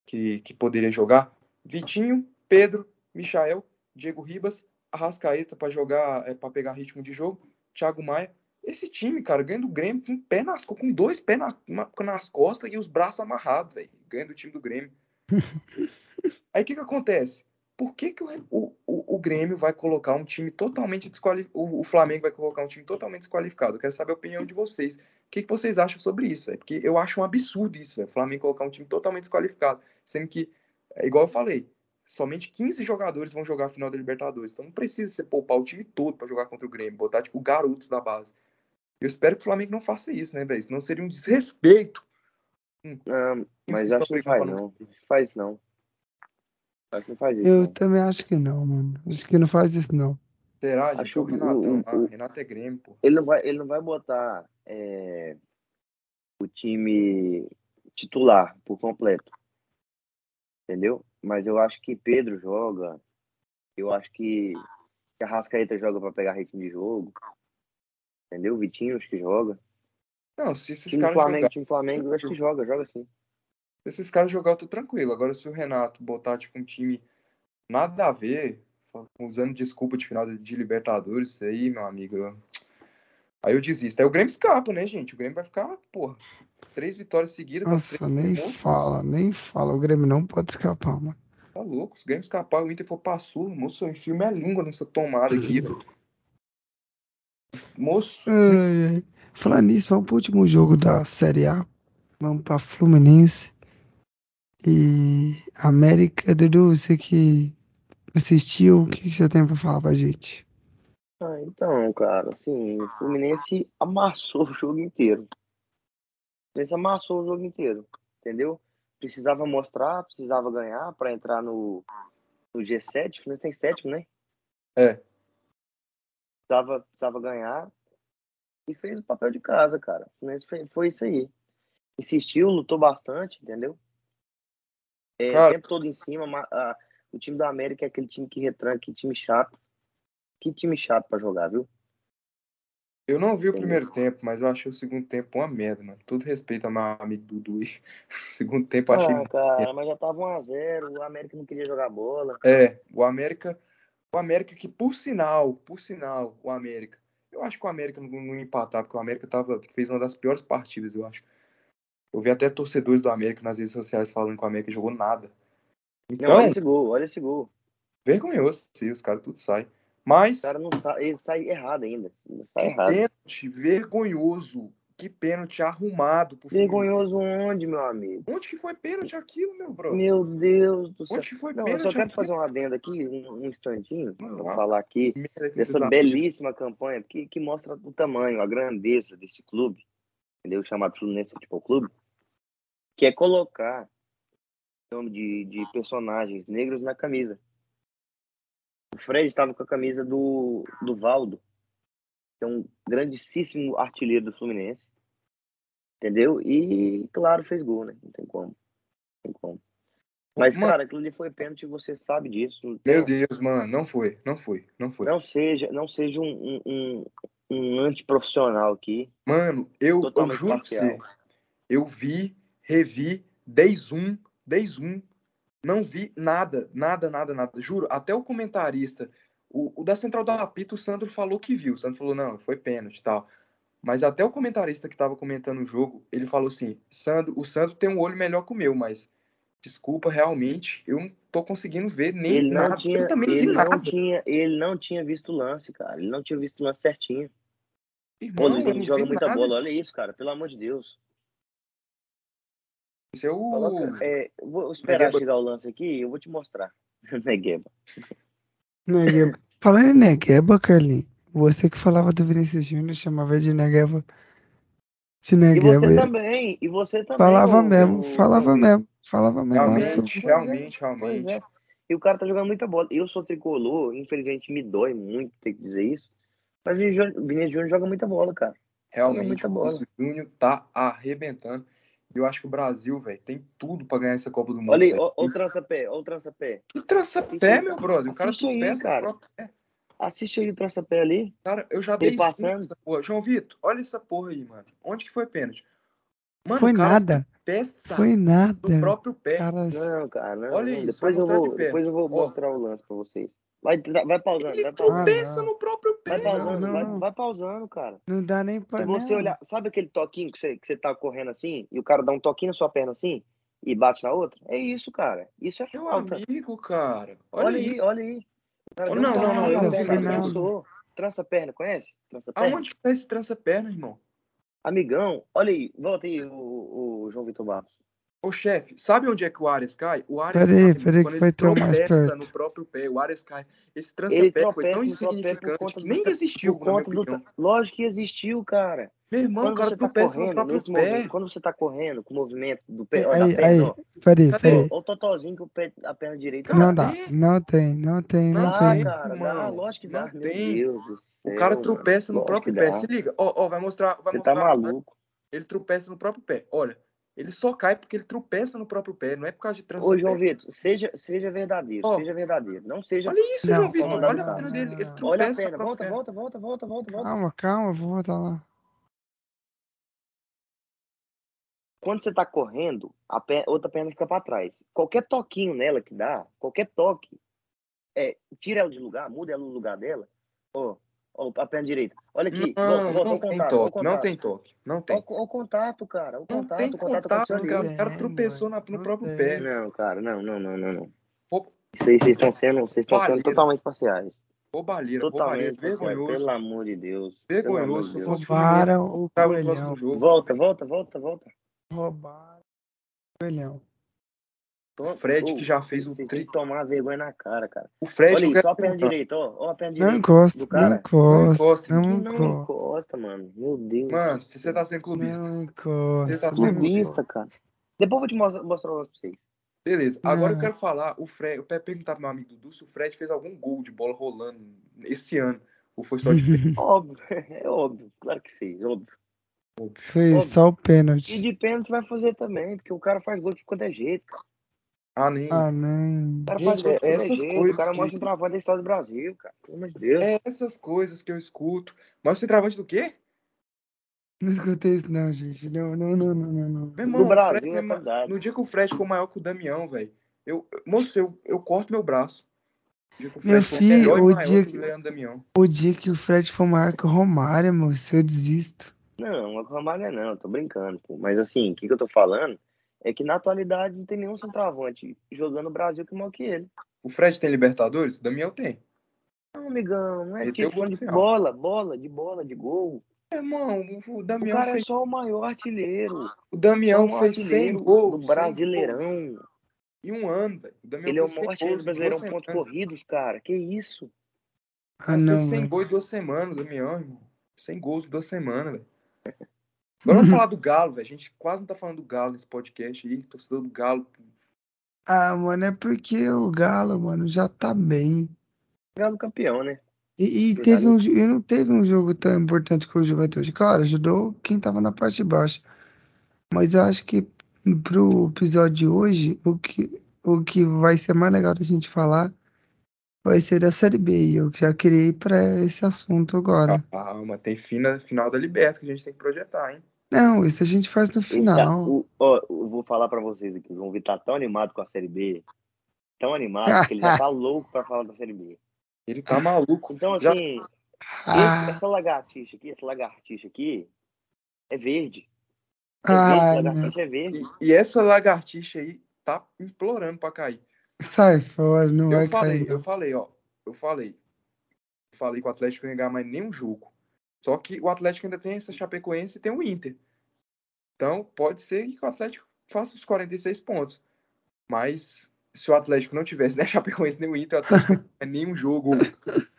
que, que poderia jogar. Vitinho, Pedro, Michael, Diego Ribas, Arrascaeta para jogar, é, para pegar ritmo de jogo, Thiago Maia. Esse time, cara, ganha do Grêmio com, pé nas, co- com dois pés na- na- nas costas e os braços amarrados, velho. Ganha do time do Grêmio. Aí o que que acontece? Por que, que o, o, o, o Grêmio vai colocar um time totalmente desqualificado? O, o Flamengo vai colocar um time totalmente desqualificado? Eu quero saber a opinião de vocês. O que, que vocês acham sobre isso, velho? Porque eu acho um absurdo isso, velho. O Flamengo colocar um time totalmente desqualificado. Sendo que, é igual eu falei, somente 15 jogadores vão jogar a final da Libertadores. Então não precisa você poupar o time todo para jogar contra o Grêmio, botar, tipo, garotos da base. Eu espero que o Flamengo não faça isso, né, velho? Senão seria um desrespeito. Ah, mas acho que estão não faz, não. Acho que não faz isso, Eu não. também acho que não, mano. Acho que não faz isso, não. Será, gente? Acho o que o- Renatão. o- o- Renato é Grêmio, pô. Ele não vai, ele não vai botar é, o time titular por completo. Entendeu? Mas eu acho que Pedro joga. Eu acho que, a Rascaeta joga para pegar ritmo de jogo. Entendeu? Vitinho acho que joga. Não, se esses Time caras Flamengo, jogarem, time Flamengo, eu acho que joga, joga sim. se esses caras jogar, eu tô tranquilo. Agora, se o Renato botar, tipo, um time nada a ver, usando desculpa de final de, Libertadores, isso aí, meu amigo. Aí eu desisto. Aí o Grêmio escapa, né, gente? O Grêmio vai ficar, porra, três vitórias seguidas. com três Nossa, nem pontos. fala, nem fala. O Grêmio não pode escapar, mano. Tá louco. Se o Grêmio escapar, o Inter for pra Sul, moço, eu enfio minha língua nessa tomada aqui. moço, ai. Falar nisso, vamos pro último jogo da Série A. Vamos pra Fluminense. E América, Dudu, você que assistiu, o que você tem pra falar pra gente? Ah, então, cara, assim, o Fluminense amassou o jogo inteiro. O Fluminense amassou o jogo inteiro, entendeu? Precisava mostrar, precisava ganhar para entrar no, no G7, o Fluminense tem sétimo, né? É. Precisava, precisava ganhar e fez o papel de casa, cara. O Fluminense foi, foi isso aí. Insistiu, lutou bastante, entendeu? É, Cara. o tempo todo em cima, ma- a- o time do América é aquele time que retranca, que time chato. Que time chato pra jogar, viu? eu não vi o primeiro tempo, mas eu achei o segundo tempo uma merda, mano. Todo respeito ao meu amigo Dudu segundo tempo eu achei Ah, cara, mas já tava 1x0, o América não queria jogar bola. É, o América, o América que por sinal, por sinal, o América. Eu acho que o América não, não empatar, porque o América tava, fez uma das piores partidas, eu acho. Eu vi até torcedores do América nas redes sociais falando que o América jogou nada. Não, Então, olha esse gol, olha esse gol. vergonhoso, sim, os caras tudo saem. Mas O cara não sai, ele sai errado ainda. Sai que errado. pênalti vergonhoso, que pênalti arrumado. Vergonhoso onde, meu amigo? Onde que foi pênalti aquilo, meu brother? Meu Deus do céu. Onde que foi Não, eu pênalti só quero aquilo? fazer um adendo aqui, um, um instantinho, lá. falar aqui dessa belíssima campanha que, que mostra o tamanho, a grandeza desse clube, entendeu? Chamado Fluminense Futebol Clube, que é colocar de, de personagens negros na camisa. O Fred estava com a camisa do, do Valdo, que é um grandíssimo artilheiro do Fluminense. Entendeu? E, claro, fez gol, né? Não tem como. Não tem como. Mas, Mano. cara, aquilo ali foi pênalti, você sabe disso. Meu Deus, mano, não foi, não foi, não foi. Não seja, não seja um, um, um, um antiprofissional aqui. Mano, eu, eu juro pra você, parcial. eu vi, revi, 10-1, 10-1, não vi nada, nada, nada, nada. Juro, até o comentarista, o, o da Central do Apito, o Sandro falou que viu. O Sandro falou, não, foi pênalti e tal. Mas até o comentarista que tava comentando o jogo, ele falou assim, Sandro, o Sandro tem um olho melhor que o meu, mas desculpa, realmente, eu não tô conseguindo ver nem Ele não nada. tinha, eu também não vi ele nada. não tinha, ele não tinha visto o lance, cara. Ele não tinha visto o lance certinho. Pô, Irmão, o Luiz Henrique joga muita nada bola, olha isso, cara, pelo amor de Deus. É o... Coloca, é, eu vou esperar Negueba. chegar o lance aqui, eu vou te mostrar. Negueba. Negueba. Falando em Negueba, Carlinhos, você que falava do Vinícius Júnior, chamava ele de Negueba. De E Negueba. você eu- também, e você também. Falava ô- mesmo, ô- falava ô- mesmo, falava mesmo. Realmente, é, realmente, realmente. é. E o cara tá jogando muita bola. Eu sou tricolor, infelizmente me dói muito ter que dizer isso. Mas o Vinícius Júnior- joga muita bola, cara. Realmente, muita o bola. Vinícius Júnior tá arrebentando. Eu acho que o Brasil, velho, tem tudo pra ganhar essa Copa do Mundo. Olha aí, ó, ó o trança-pé, ó o trança-pé. Que trança Assiste pé, aí. meu brother. O cara tropeça cara. no próprio pé. Assiste aí o trança-pé ali. Cara, eu já dei passando. porra. João Vitor, olha essa porra aí, mano. Onde que foi pênalti? Mano, foi o cara nada, tropeça foi nada. no próprio pé. Cara, Não, cara, não. Olha não. isso, Depois eu vou, depois eu vou mostrar o lance pra vocês. Vai, vai pausando, Ele vai pausando. tropeça no próprio pé. Vai pausando, não, vai, não. vai pausando, cara. não dá nem pra. Se você não. olhar, sabe aquele toquinho que você, que você tá correndo assim, e o cara dá um toquinho na sua perna assim, e bate na outra? É isso, cara. Isso é Meu falta. amigo, cara. Olha, Olha aí. aí, olha aí. Cara Oh, não, não, não, eu não vi perna, nada. Trança perna, conhece? Trança perna. Aonde que tá esse trança-perna, irmão? Amigão, olha aí, volta aí o, o João Vitor Barros. Ô, chefe, sabe onde é que o Ares cai? O Ares Peraí, cai peraí quando que ele vai ter mais tropeça no próprio pé. O Ares cai. Esse Ele trança-pé foi tão insignificante que do nem tra- existiu, por na minha conta do opinião. Lógico que existiu, cara. Meu irmão, o Quando cara você tá tropeça no correndo próprio pé. movimento, quando você tá correndo com o movimento do pé, ó, Aí, aí, perna, ó. peraí, Cadê? peraí. Ó, o totozinho que o pé, a perna direita. Não dá, não tem, não tem, não Não dá, tem. cara, dá, irmão. lógico que Não dá. Meu tem. Deus do O cara tropeça no próprio pé. Se liga. Ó, ó, vai mostrar. Vai Você tá mostrar. maluco. Ele tropeça no próprio pé. Olha, ele só cai porque ele tropeça no próprio pé. Não é por causa de Ô, trança-pé. João Vitor, seja, seja verdadeiro, Ó. seja verdadeiro. Não seja. Olha isso, Não, João Vitor. Olha a perna dele. Ele Olha a tropeça Olha a no perna, volta, pé. volta, volta, volta, volta, volta. Calma, calma, vou voltar lá. Quando você tá correndo, a outra perna fica pra trás. Qualquer toquinho nela que dá, qualquer toque, é, tira ela de lugar, muda ela no lugar dela. Ó, ó, a perna direita. Olha aqui, Não, volta, não tem toque. Não tem toque. Não tem. o contato, cara, o Não contato, tem o contato contato, aconteceu cara. O cara tropeçou mano, na- no próprio tem. pé. Não, cara, não, não, não, não, não. Pô, Isso aí vocês estão sendo, vocês estão sendo totalmente parciais. Roubalheira. Totalmente Vergonhoso. pelo amor de Deus. Vergonhoso. Roubaram o coelhão. Volta, volta, volta, volta. Roubaram o coelhão. O Fred, que já fez o tri... têm que tomar vergonha na cara, cara. O Fred, Olha eu aí, quero só a perna direita, ó. Ó a perna Não direita encosta, do não cara. encosta, encosta, não Que não encosta. encosta, mano. Meu Deus. Mano, você tá sendo clubista. Não Você tá encosta, sendo não Clubista, encosta. cara. Depois eu vou te mostrar, mostrar pra vocês. Beleza. Agora eu Não. quero falar, o Fred, eu quero perguntar pro meu amigo Dudu se o Fred fez algum gol de bola rolando esse ano. Ou foi só de. Óbvio, é óbvio. Claro que fez, óbvio. Foi Óbvio. só o E pênalti. de pênalti vai fazer também, porque o cara faz gol de qualquer jeito, cara. Ah, nem. Ah, nem. O cara Gente, é essas jeito. coisas O cara que- mostra travante da história do Brasil, cara. Pelo amor de Deus. É essas coisas que eu escuto. Mas você travante do quê? Não escutei isso, não, gente. Não, não, não, não, não. não. Meu irmão, No o Brasil Fred é é verdade. no dia que o Fred for maior que o Damião, velho, eu, moço, eu, eu corto meu braço. No dia que o Meu filho, o dia que o. O dia que o Fred for maior que o Romário, moço, eu desisto. Não, não é Romário não, tô brincando, pô. Mas assim, o que, que eu tô falando é que na atualidade não tem nenhum centroavante jogando no Brasil que é maior que ele. O Fred tem Libertadores? O Damião tem. Não, amigão, não é Meteu tipo de final. bola, bola, de bola, de gol. Irmão, o O Damião cara é fez. só o maior artilheiro. O o Damião maior fez 100 artilheiro gols. do 100 gols Brasileirão. Em um ano, velho. O Damião Ele é o fez 100 maior artilheiro gols do Brasileirão, pontos semanas. corridos, cara. Que isso? Ah, Ele não, fez 100 velho. gols em duas semanas, o Damião, irmão. 100 gols em duas semanas, velho. Agora vamos falar do Galo, velho. A gente quase não tá falando do Galo nesse podcast aí. Torcedor do Galo. Ah, mano, é porque o Galo, mano, já tá bem. Galo campeão, né? E, e teve um, e não teve um jogo tão importante com o Juventude. Claro, ajudou quem tava na parte de baixo. Mas eu acho que pro episódio de hoje, o que, o que vai ser mais legal da gente falar vai ser da Série B. E eu já queria ir pra esse assunto agora. Calma, tem fina, final da Liberta que a gente tem que projetar, hein? Não, isso a gente faz no tá- final. o- ó, eu vou falar pra vocês aqui, o João Vitor tá tão animado com a Série B, tão animado que ele já tá louco pra falar da Série B. Ele tá maluco. Então, Já- assim, esse- Ah, essa lagartixa aqui, essa lagartixa aqui, é verde. É ah, verde, lagartixa é verde. E, e essa lagartixa aí tá implorando pra cair. Sai fora, não vai Eu falei, cair. eu falei, ó. Eu falei. Eu falei que o Atlético não ia ganhar mais nenhum jogo. Só que o Atlético ainda tem essa Chapecoense e tem o Inter. Então, pode ser que o Atlético faça os 46 pontos. Mas se o Atlético não tivesse nem a Chapecoense nem o Inter, o ganha nenhum jogo.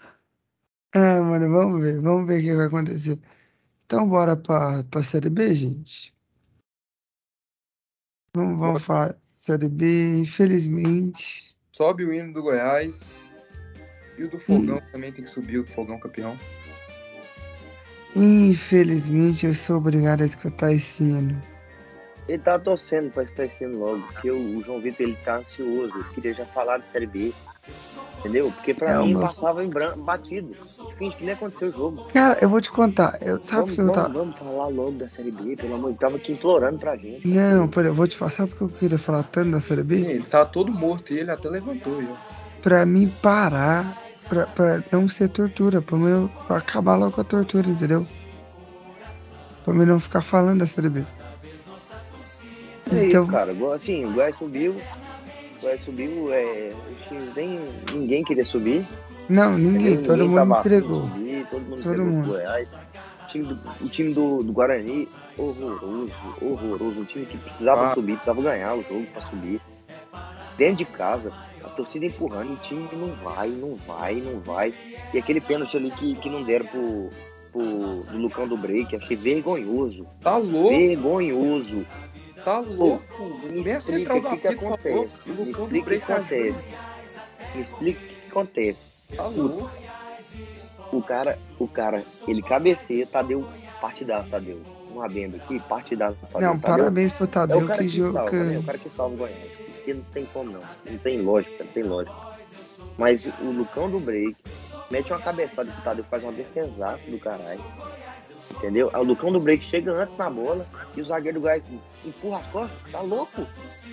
Ah, mano, vamos ver, vamos ver o que vai acontecer. Então, bora pra, pra Série B, gente. Vamos, vamos falar Série B, infelizmente. Sobe o hino do Goiás. E o do Fogão também tem que subir, o do Fogão campeão. Infelizmente, eu sou obrigado a escutar esse hino. Ele tá torcendo pra estar sendo logo, porque o, o João Vitor ele tá ansioso, ele queria já falar de Série B. Entendeu? Porque pra Não, mim mas- passava em branco, batido. Finge que nem aconteceu o jogo. Cara, eu vou te contar. Eu, sabe Vamos, que eu vamos, tava. vamos falar logo da Série B, pelo amor de Deus. Tava aqui implorando pra gente. Não, pera, eu vou te falar. Sabe por que eu queria falar tanto da Série B? Ele tá todo morto e ele até levantou. Já. Pra mim parar, pra, pra não ser tortura, pra mim eu- pra acabar logo com a tortura, entendeu? Pra mim não ficar falando da Série B. É Então, isso, cara. Assim, o Goiás subiu. O Goiás subiu, é, times nem, ninguém queria subir. não, ninguém, todo mundo entregou. Subir, todo mundo Todo entregou mundo. Goiás. O time, do, o time do, do Guarani, horroroso, horroroso. Um time que precisava Ah. subir, precisava ganhar o jogo pra subir. Dentro de casa, a torcida empurrando, e o time não vai, não vai, não vai. E aquele pênalti ali que, que não deram pro, pro do Lucão do Break, achei vergonhoso. Tá louco, Vergonhoso. tá louco. Me explica o que, que acontece. Me explica o que acontece. Me explica o que acontece. Tá louco. O cara, o cara, ele cabeceia, Tadeu, partidaço, Tadeu. Um adendo aqui, partidaço, Tadeu. Não, Tadeu parabéns pro É Tadeu o cara que que joga. salva, né? O cara que salva o Goiás. Porque não tem como não. Não tem lógica, não tem lógica. Mas o Lucão do break mete uma cabeçada que o Tadeu faz uma defesaça do caralho. Entendeu? Aí o Lucão do break chega antes na bola e o zagueiro do Goiás empurra as costas. Tá louco?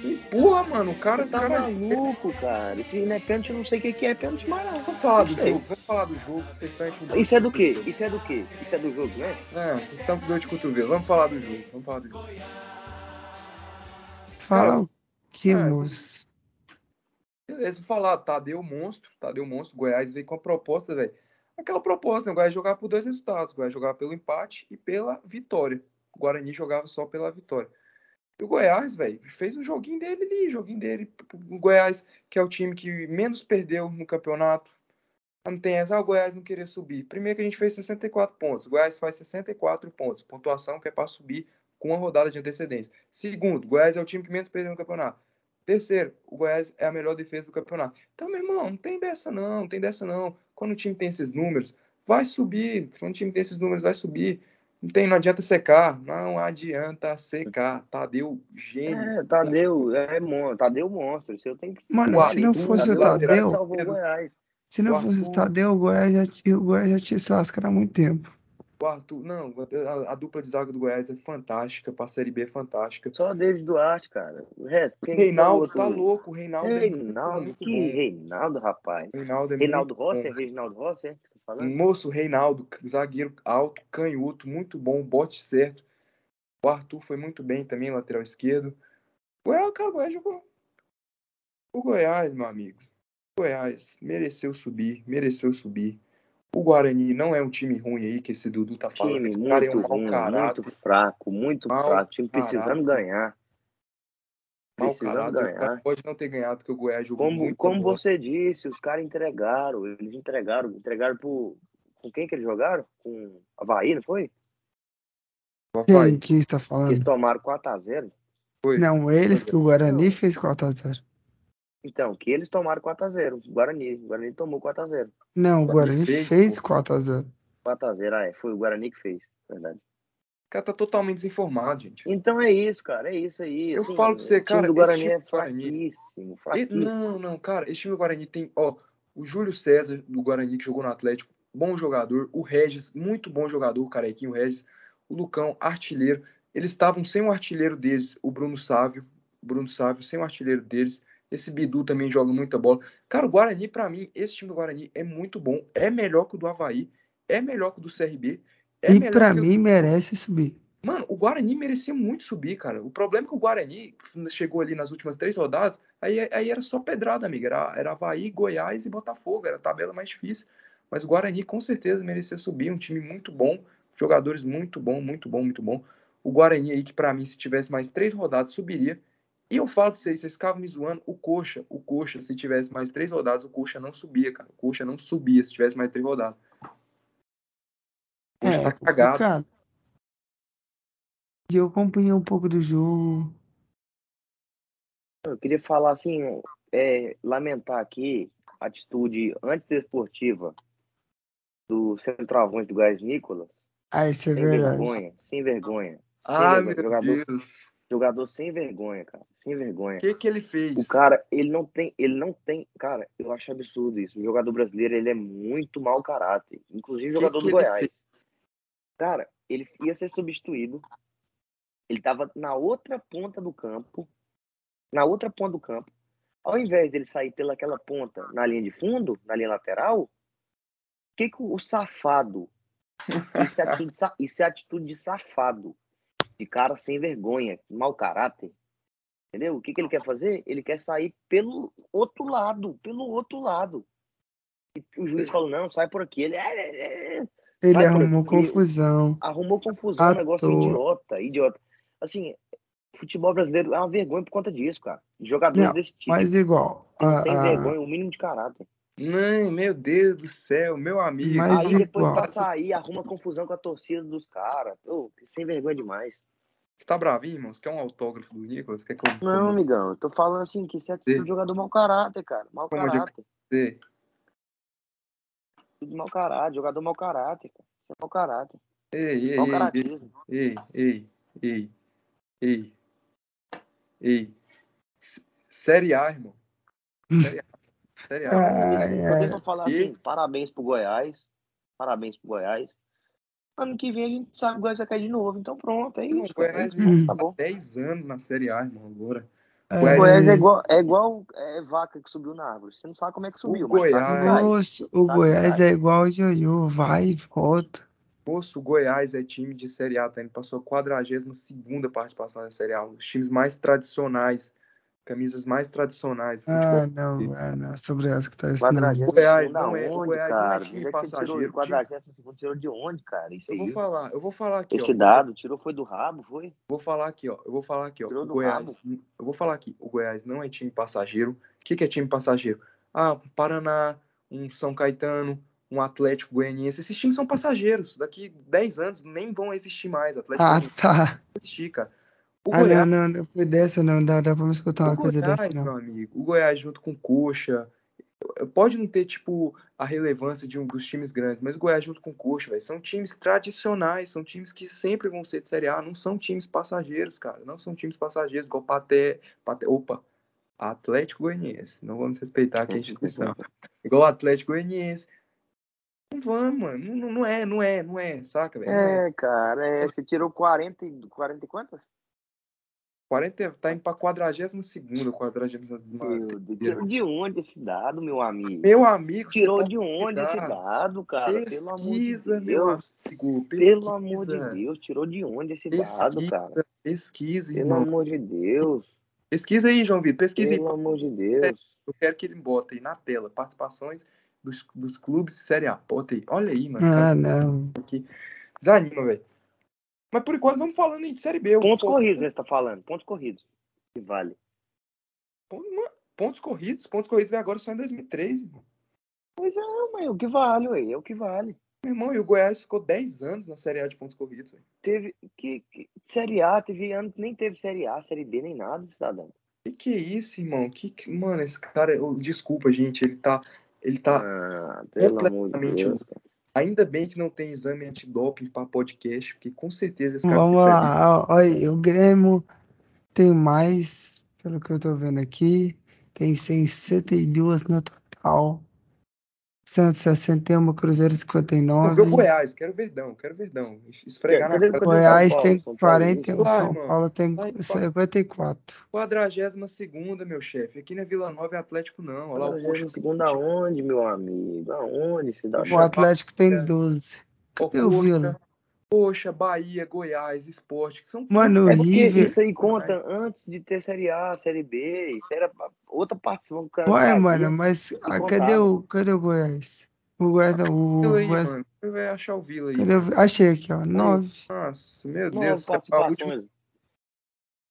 Empurra, mano. O cara, Tá cara... maluco, cara. Se não é pênalti, eu não sei o que que é pênalti mais não. Vamos falar do jogo, vamos falar do jogo. Vocês estão aqui- Isso é do quê? Isso é do quê? Isso é do jogo, né? É, vocês estão com dor de cotovelo. Vamos falar do jogo. Vamos falar do jogo. Fala O que, é? Beleza, falar. Tadeu monstro. Tadeu monstro. Goiás veio com a proposta, velho. Aquela proposta, né? O Goiás jogava por dois resultados. O Goiás jogava pelo empate e pela vitória. O Guarani jogava só pela vitória. E o Goiás, velho, fez um joguinho dele ali, joguinho dele. O Goiás, que é o time que menos perdeu no campeonato. Não tem essa, ah, o Goiás não queria subir. Primeiro que a gente fez 64 pontos. O Goiás faz 64 pontos. Pontuação que é para subir com uma rodada de antecedência. Segundo, o Goiás é o time que menos perdeu no campeonato. Terceiro, o Goiás é a melhor defesa do campeonato. Então, meu irmão, não tem dessa não, não tem dessa não. Quando o time tem esses números, vai subir. Quando o time tem esses números, vai subir. Não tem, não adianta secar. Não adianta secar. Tadeu, gênio. É, Tadeu, é monstro. Tadeu monstro. Isso eu tenho que. Mano, se não fosse o Tadeu, Tadeu, salvou o Goiás. se não fosse o Tadeu, o Goiás já o Goiás já tinha se lascado há muito tempo. O Arthur, não, a, a dupla de zaga do Goiás é fantástica, a Série B é fantástica. Só David Duarte, cara. O resto, O quem Reinaldo outro? tá louco, o Reinaldo é Reinaldo, muito que bom. Reinaldo, rapaz. Reinaldo é Reinaldo muito Rossi, é. Reginaldo Rossi, é? que tá falando? Moço, Reinaldo, zagueiro alto, canhoto, muito bom, bote certo. O Arthur foi muito bem também, lateral esquerdo. Goiás, cara, o Goiás jogou. O Goiás, meu amigo. O Goiás mereceu subir, mereceu subir. O Guarani não é um time ruim aí que esse Dudu tá falando. Time Esse cara é um muito mau ruim, caráter. muito fraco, muito Mau fraco. Time precisando ganhar. Mau Precisando. O ganhar. Pode não ter ganhado porque o Goiás jogou Como, muito como bola. você disse, os caras entregaram. Eles entregaram. Entregaram pro. Com quem que eles jogaram? Com Havaí, não foi? Quem, quem está Eles falando? tomaram 4x0. Foi. Não, eles que o Guarani fez 4x0. Então, que eles tomaram 4x0. Guarani. O Guarani tomou 4x0. Não, o Guarani Guarani fez, fez pô. 4x0. 4x0, ah, é. Foi o Guarani que fez. Verdade. cara tá totalmente desinformado, gente. Então é isso, cara, é isso aí. Eu assim, falo pra você, o time cara, do Guarani time é Guarani- fraquíssimo, E- fraquíssimo. não, não, cara, esse time do Guarani tem, ó, o Júlio César do Guarani que jogou no Atlético, bom jogador, o Regis, muito bom jogador, o Carequinho Regis, o Lucão, artilheiro. Eles estavam sem o artilheiro deles, o Bruno Sávio, o Bruno Sávio, sem o artilheiro deles. Esse Bidu também joga muita bola. Cara, o Guarani, pra mim, esse time do Guarani é muito bom, é melhor que o do Havaí, é melhor que o do CRB. É e o- mim merece subir. Mano, o Guarani merecia muito subir, cara. O problema é que o Guarani chegou ali nas últimas três rodadas, aí, aí era só pedrada, amiga. Era, era Havaí, Goiás e Botafogo, era a tabela mais difícil. Mas o Guarani com certeza merecia subir, um time muito bom, jogadores muito bom, muito bom, muito bom. O Guarani aí, que pra mim, se tivesse mais três rodadas, subiria. E eu falo pra vocês, vocês ficavam me zoando, o Coxa, o Coxa, se tivesse mais três rodadas, o Coxa não subia, cara. O Coxa não subia se tivesse mais três rodadas. O Coxa É, tá cagado. E eu acompanhei um pouco do jogo. Eu queria falar assim, é, lamentar aqui a atitude antidesportiva do centroavante do Gás Nicolas. Ah, isso é Sem verdade. vergonha, sem vergonha. Ai, vergonha, meu jogador- Deus. Jogador sem vergonha, cara. Sem vergonha. O que que ele fez? O cara, ele não tem, ele não tem, cara, eu acho absurdo isso. O jogador brasileiro, ele é muito mau caráter, inclusive o jogador que do Goiás. Cara, ele ia ser substituído. Ele tava na outra ponta do campo, na outra ponta do campo. Ao invés dele sair pelaquela ponta na linha de fundo, na linha lateral, o que que o safado, isso é atitude, isso é atitude de safado, de cara sem vergonha, mau caráter, Entendeu? O que, que ele quer fazer? Ele quer sair pelo outro lado, pelo outro lado. E o juiz falou, não, sai por aqui. Ele é, é, é. Ele arrumou aqui. confusão. arrumou confusão, um negócio idiota, idiota. Assim, futebol brasileiro é uma vergonha por conta disso, cara. Jogadores Não, desse tipo. Mas igual. tem vergonha, o mínimo de caráter. Não, meu Deus do céu, meu amigo. Mas Aí depois pra sair, arruma confusão com a torcida dos caras. Sem vergonha demais. Você tá bravinho, irmão? Você quer um autógrafo do Nicolas? Quer que eu Não, amigão, eu tô falando assim, que isso é tudo Sim. jogador mau caráter, cara. Mau Como de- caráter. você? Tudo mau caráter, jogador mau caráter, cara. Isso é mau caráter. Ei, ei, Mau ei, ei, ei, ei, ei, ei. S- Série A, irmão. Série A. Série A. Ai, ai. Podemos falar E- assim, parabéns pro Goiás. Parabéns pro Goiás. Ano que vem a gente sabe que o Goiás vai cair de novo. Então pronto, é isso. o Goiás. Tá bom. 10 anos na Série A, irmão, agora. É, O Goiás é igual, é igual é, vaca que subiu na árvore. Você não sabe como é que subiu, Goiás- que vai. Moço, o Tá Goiás é igual o Ioiô, vai e volta. Moço, o Goiás é time de Série A, tá indo pra sua 42 participação na Série A. Um dos times mais tradicionais, camisas mais tradicionais. do futebol Ah, não, é, não, sobre essa que tá ensinando. Goiás não é- o Goiás não é cara? time Onde é que você tirou passageiro, isso? Quadragésimo segundo tirou de onde, cara? Isso Eu vou aí. falar, eu vou falar aqui, Esse ó. dado tirou foi do rabo, foi? Vou falar aqui, ó. Eu vou falar aqui, ó. Tirou O do Goiás, eu vou falar aqui. O Goiás não é time passageiro. O que, que é time passageiro? Ah, um Paraná, um São Caetano, um Atlético Goianiense. Esses times são passageiros. Daqui 10 anos nem vão existir mais. Atlético Ah, Goianiense tá. não vai existir, cara. O Ah, Goiás, não, não, não foi dessa, não. Dá, dá pra me escutar uma o coisa Goiás, dessa, não. meu amigo. O Goiás junto com o Coxa. Pode não ter, tipo, a relevância de um dos times grandes, mas o Goiás junto com o Coxa, velho, são times tradicionais, são times que sempre vão ser de Série A, não são times passageiros, cara. Não são times passageiros, igual Paté, Paté opa, Atlético Goianiense. Não vamos respeitar aqui a instituição. Igual o Atlético Goianiense. Não vamos, mano. Não, não é, não é, não é, saca, velho? É. É, cara, é, você tirou 40, e- 40 e quantas? 40, tá indo pra 42 40 Meu Deus, tirou de onde esse dado, meu amigo? Meu amigo, Tirou de onde esse dado, cara? Pelo amor de Pesquisa, meu Deus. amigo. Pelo amor de pesquisa. Deus, tirou de onde esse dado, Pesquisa, cara? pesquisa, Pelo irmão. amor de Deus. Pesquisa aí, João Vitor. Pesquisa aí. Pelo amor de Deus. Eu quero que ele bota aí na tela participações dos, dos clubes Série A. Bota aí. Olha aí, mano. Ah, não. Desanima, velho. Mas por enquanto vamos falando de Série B. Pontos vou- corridos, né? Você tá falando? Pontos corridos. Que vale. Pontos corridos. Pontos corridos vem agora só em 2013, irmão. Não, mas é o que vale, ué. É o que vale. Meu irmão, e o Goiás ficou 10 anos na Série A de pontos corridos, velho. Teve. Que, que- Série A, teve ano nem teve Série A, Série B, nem nada, cidadão. Que que é isso, irmão? Que, que- mano, esse cara, eu- desculpa, gente, ele tá ele tá Ah, completamente Deus. Ainda bem que não tem exame antidoping para podcast, porque com certeza esse cara Vamos lá, olha, o Grêmio tem mais, pelo que eu tô vendo aqui, tem 62 no total. Santos 61, Cruzeiro 59. Quero ver o Goiás, quero Verdão, quero Verdão. Esfregar Quer- na cara. Goiás São tem Paulo, 41, Vai, São mano. Paulo tem Vai, vai. 54. 42 meu chefe. Aqui não é Vila Nova é Atlético, não. Olha lá o Coxa. segunda aonde, meu amigo? Aonde? Você dá O Atlético tem é. 12. Ó, Cadê o Vila? Coxa, Coxa, Bahia, Goiás, Esporte, que são Mano, É River. isso aí conta antes de ter Série A, Série B. Isso era outra participação do cara. Ué, mano, mas ah, cadê o, cadê o Goiás? O Goiás o Vila aí, Goiás. mano. Você vai achar o Vila aí. Cadê o, achei aqui, ó. 9. Nossa, meu Nove Deus. A última... participações.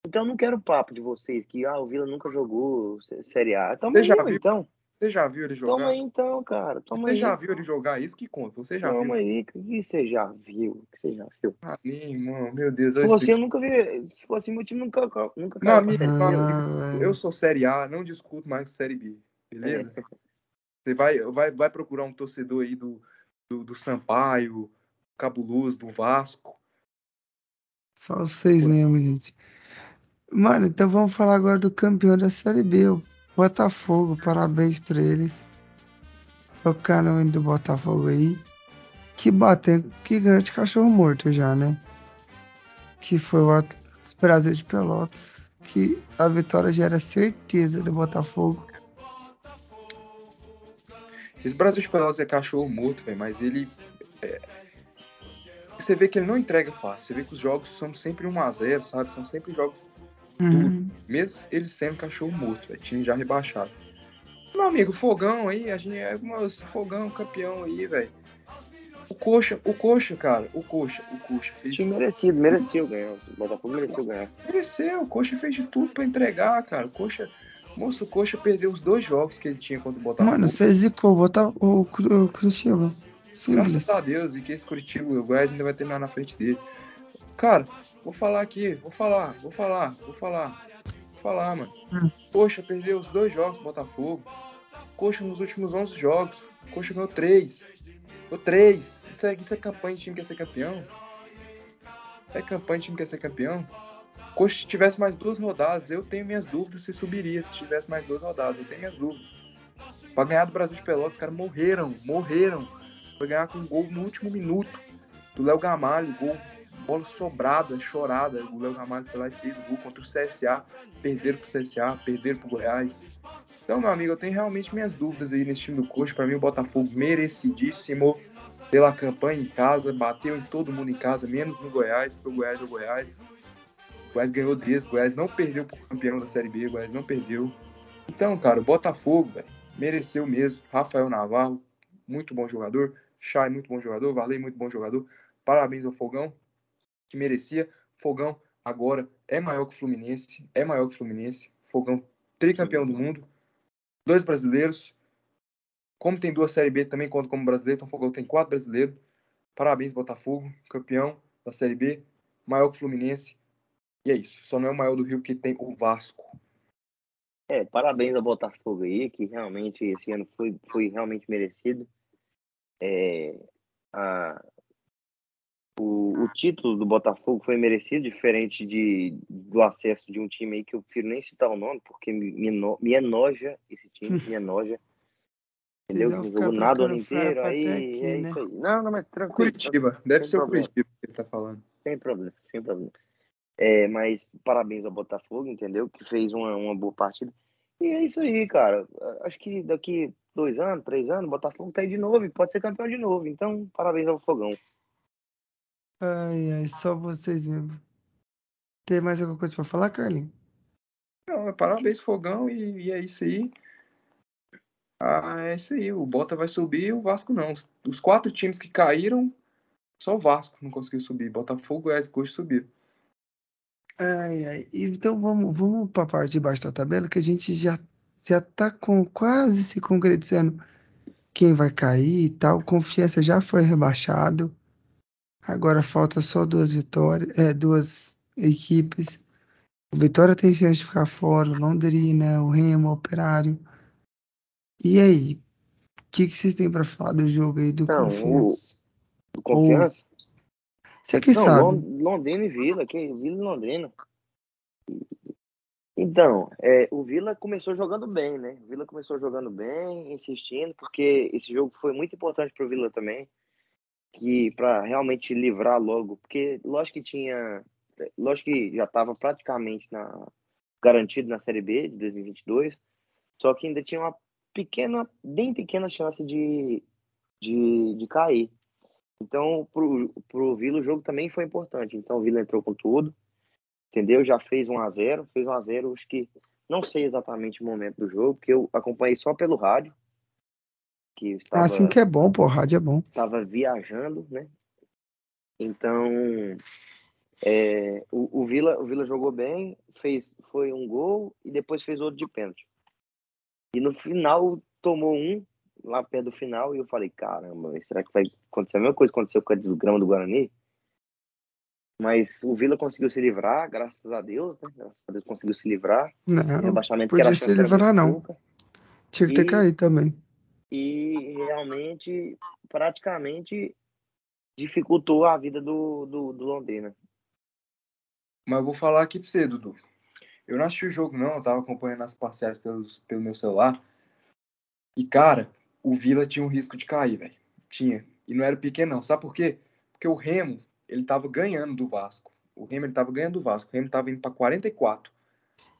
Então eu não quero papo de vocês que ah, o Vila nunca jogou Sé- Série A. Toma Você já viu? então. Você já viu ele Toma jogar? aí então, cara. Toma Você aí. já viu ele jogar? Isso que conta. Você já Toma viu. aí. O que você já viu? O que você já viu? Ah, irmão, meu Deus. Se fosse eu nunca vi. Se fosse meu time, nunca, nunca pra amigo, Ah, eu sou Série A, não discuto mais Série B. Beleza? É. Você vai, vai, vai procurar um torcedor aí do, do, do Sampaio, Cabuloso, do Vasco. Só vocês mesmo, gente. Mano, então vamos falar agora do campeão da Série B, o Botafogo. Parabéns pra eles. O canal do Botafogo aí. Que bateu, que ganhou de cachorro morto já, né? Que foi o Brasil de Pelotas. Que a vitória já era certeza do Botafogo. Esse Brasil de Pelotas é cachorro morto, mas ele. é, Você vê que ele não entrega fácil. Você vê que os jogos são sempre 1x0, sabe? São sempre jogos. Uhum. Mesmo ele sendo cachorro morto, velho. Time já rebaixado. Meu amigo, fogão aí, a gente é moço, fogão, campeão aí, velho. O Coxa, o Coxa, cara, o Coxa, o Coxa fez. Time merecido, mereceu ganhar. O Botafogo mereceu ganhar. Mereceu, o Coxa fez de tudo pra entregar, cara. O Coxa. Moço, o Coxa perdeu os dois jogos que ele tinha contra o Botafogo. Mano, você zicou botar o, o Cristiano. Simples. Graças a Deus, e que esse Curitiba, o Goiás ainda vai terminar na frente dele. Cara, vou falar aqui, vou falar, vou falar, vou falar, vou falar, mano. Hum. Coxa perdeu os dois jogos do Botafogo. Coxa nos últimos 11 jogos. Coxa ganhou três. Ganhou três. Isso é, isso é campanha de time que quer ser campeão? É campanha de time que quer ser campeão? Coxa, se tivesse mais duas rodadas, eu tenho minhas dúvidas se subiria. Se tivesse mais duas rodadas, eu tenho minhas dúvidas. Pra ganhar do Brasil de Pelotas, os caras morreram, morreram. Foi ganhar com um gol no último minuto do Léo Gamalho, gol, bola sobrada, chorada. O Léo Gamalho foi lá e fez o gol contra o CSA. Perderam pro CSA, perderam pro Goiás. Então, meu amigo, eu tenho realmente minhas dúvidas aí nesse time do Coxa. Pra mim, o Botafogo merecidíssimo pela campanha em casa, bateu em todo mundo em casa, menos no Goiás, porque o Goiás é o Goiás. O Goiás ganhou desse, o Goiás não perdeu pro campeão da Série B, o Goiás não perdeu. Então, cara, o Botafogo, velho, mereceu mesmo. Rafael Navarro, muito bom jogador. Chay, muito bom jogador. Varley, muito bom jogador. Parabéns ao Fogão, que merecia. Fogão agora é maior que o Fluminense, é maior que o Fluminense. Fogão tricampeão do mundo, dois brasileiros. Como tem duas Série B, também conta como brasileiro, então Fogão tem quatro brasileiros. Parabéns, Botafogo, campeão da Série B, maior que o Fluminense. E é isso, só não é o maior do Rio porque tem o Vasco. É, parabéns ao Botafogo aí, que realmente esse ano foi, foi realmente merecido. É, a, o, o título do Botafogo foi merecido, diferente de, do acesso de um time aí que eu prefiro nem citar o nome, porque me, me, me enoja esse time, me enoja. Entendeu? vão Não jogou nada o ano inteiro, aí até aqui, é né? isso aí. Não, não, mas tranquilo. Curitiba, deve sem ser o problema. Curitiba que ele tá falando. Sem problema, sem problema. É, mas parabéns ao Botafogo, entendeu? Que fez uma, uma boa partida. E é isso aí, cara. Acho que daqui dois anos, três anos, o Botafogo tá aí de novo e pode ser campeão de novo. Então, parabéns ao Fogão. Ai, ai, só vocês mesmo. Tem mais alguma coisa pra falar, Carlinhos? Não, é parabéns, Fogão, e, e é isso aí. Ah, é isso aí. O Bota vai subir o Vasco não. Os, os quatro times que caíram, só o Vasco não conseguiu subir. Botafogo, Goiás e Coxa subiram. Ai, ai. Então vamos, vamos para a parte de baixo da tabela, que a gente já, já tá com quase se concretizando quem vai cair e tal. Confiança já foi rebaixado. Agora falta só duas vitórias, é, duas equipes. O Vitória tem chance de ficar fora, o Londrina, o Remo, o Operário. E aí? que, que vocês têm pra falar do jogo aí do Não, o- Confiança? Do confiança? Você que Não, sabe. Lon- Londrina e Vila, que Vila e Londrina. Então, é, o Vila começou jogando bem, né? O Vila começou jogando bem, insistindo, porque esse jogo foi muito importante para o Vila também, que para realmente livrar logo, porque lógico que tinha, lógico que já estava praticamente na, garantido na Série B de 2022, só que ainda tinha uma pequena, bem pequena chance de, de, de cair. Então, pro, pro Vila o jogo também foi importante. Então, o Vila entrou com tudo, entendeu? Já fez 1 a 0 fez 1 a 0 acho que não sei exatamente o momento do jogo, porque eu acompanhei só pelo rádio, que É estava, assim que é bom, pô. Rádio é bom. estava viajando, né? Então, é, o, o, Vila, o Vila jogou bem, fez, foi um gol e depois fez outro de pênalti. E no final tomou um, lá perto do final, e eu falei, caramba, será que vai acontecer a mesma coisa que aconteceu com a desgrama do Guarani? Mas o Vila conseguiu se livrar, graças a Deus, né? Graças a Deus conseguiu se livrar. Não, rebaixamento que podia era a se era livrar, não. pouca. Tinha que ter E- caído também. E realmente, praticamente, dificultou a vida do, do, do Londrina. Mas eu vou falar aqui pra você, Dudu. Eu não assisti o jogo, não. Eu tava acompanhando as parciais pelos, pelo meu celular. E, cara, o Vila tinha um risco de cair, velho. Tinha. E não era pequeno, não. Sabe por quê? Porque o Remo, ele tava ganhando do Vasco. O Remo, ele tava ganhando do Vasco. O Remo tava indo pra 44.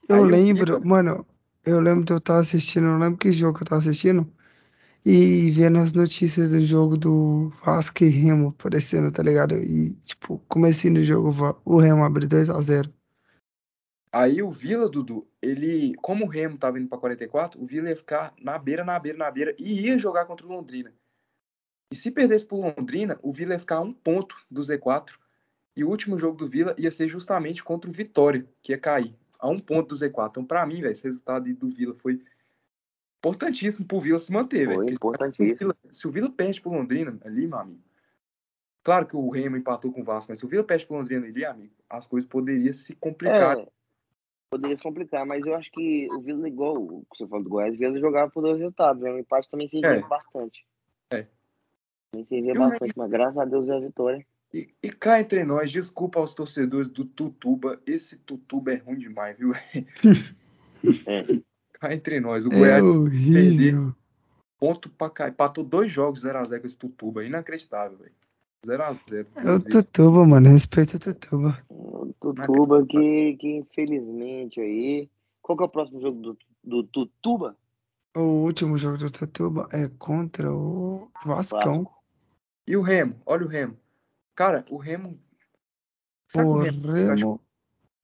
Eu Aí lembro, Vila- mano, eu lembro de eu estar assistindo, eu não lembro que jogo eu tava assistindo, e vendo as notícias do jogo do Vasco e Remo aparecendo, tá ligado? E, tipo, comecinho do jogo, o Remo abre 2x0. Aí o Vila, Dudu, ele, como o Remo tava indo pra 44, o Vila ia ficar na beira, na beira, na beira e ia jogar contra o Londrina. E se perdesse pro Londrina, o Vila ia ficar a um ponto do Z4. E o último jogo do Vila ia ser justamente contra o Vitória, que ia cair a um ponto do Z4. Então, pra mim, velho, esse resultado do Vila foi importantíssimo pro Vila se manter, velho. Se o importantíssimo. Vila- Se o Vila perde pro Londrina ali, meu amigo. Claro que o Remo empatou com o Vasco, mas se o Vila perde pro Londrina ali, amigo, as coisas poderiam se complicar. É, poderia se complicar, mas eu acho que o Vila, igual o que você falou do Goiás, o Vila jogava por dois resultados, né? O empate também servia É. bastante. É. Também servia bastante, mas graças a Deus é a vitória. E, e cá entre nós, desculpa aos torcedores do Tutuba, esse Tutuba é ruim demais, viu? É. cá entre nós, o É Goiás horrível. ponto pra cá, empatou dois jogos 0x0 com esse Tutuba, inacreditável, velho. 0x0. É o Tutuba, mano, respeita o Tutuba. O Tutuba que, que infelizmente aí. Qual que é o próximo jogo do, do Tutuba? O último jogo do Tutuba é contra o Vascão. E o Remo, olha o Remo. Cara, o Remo. Sabe O o Remo? Remo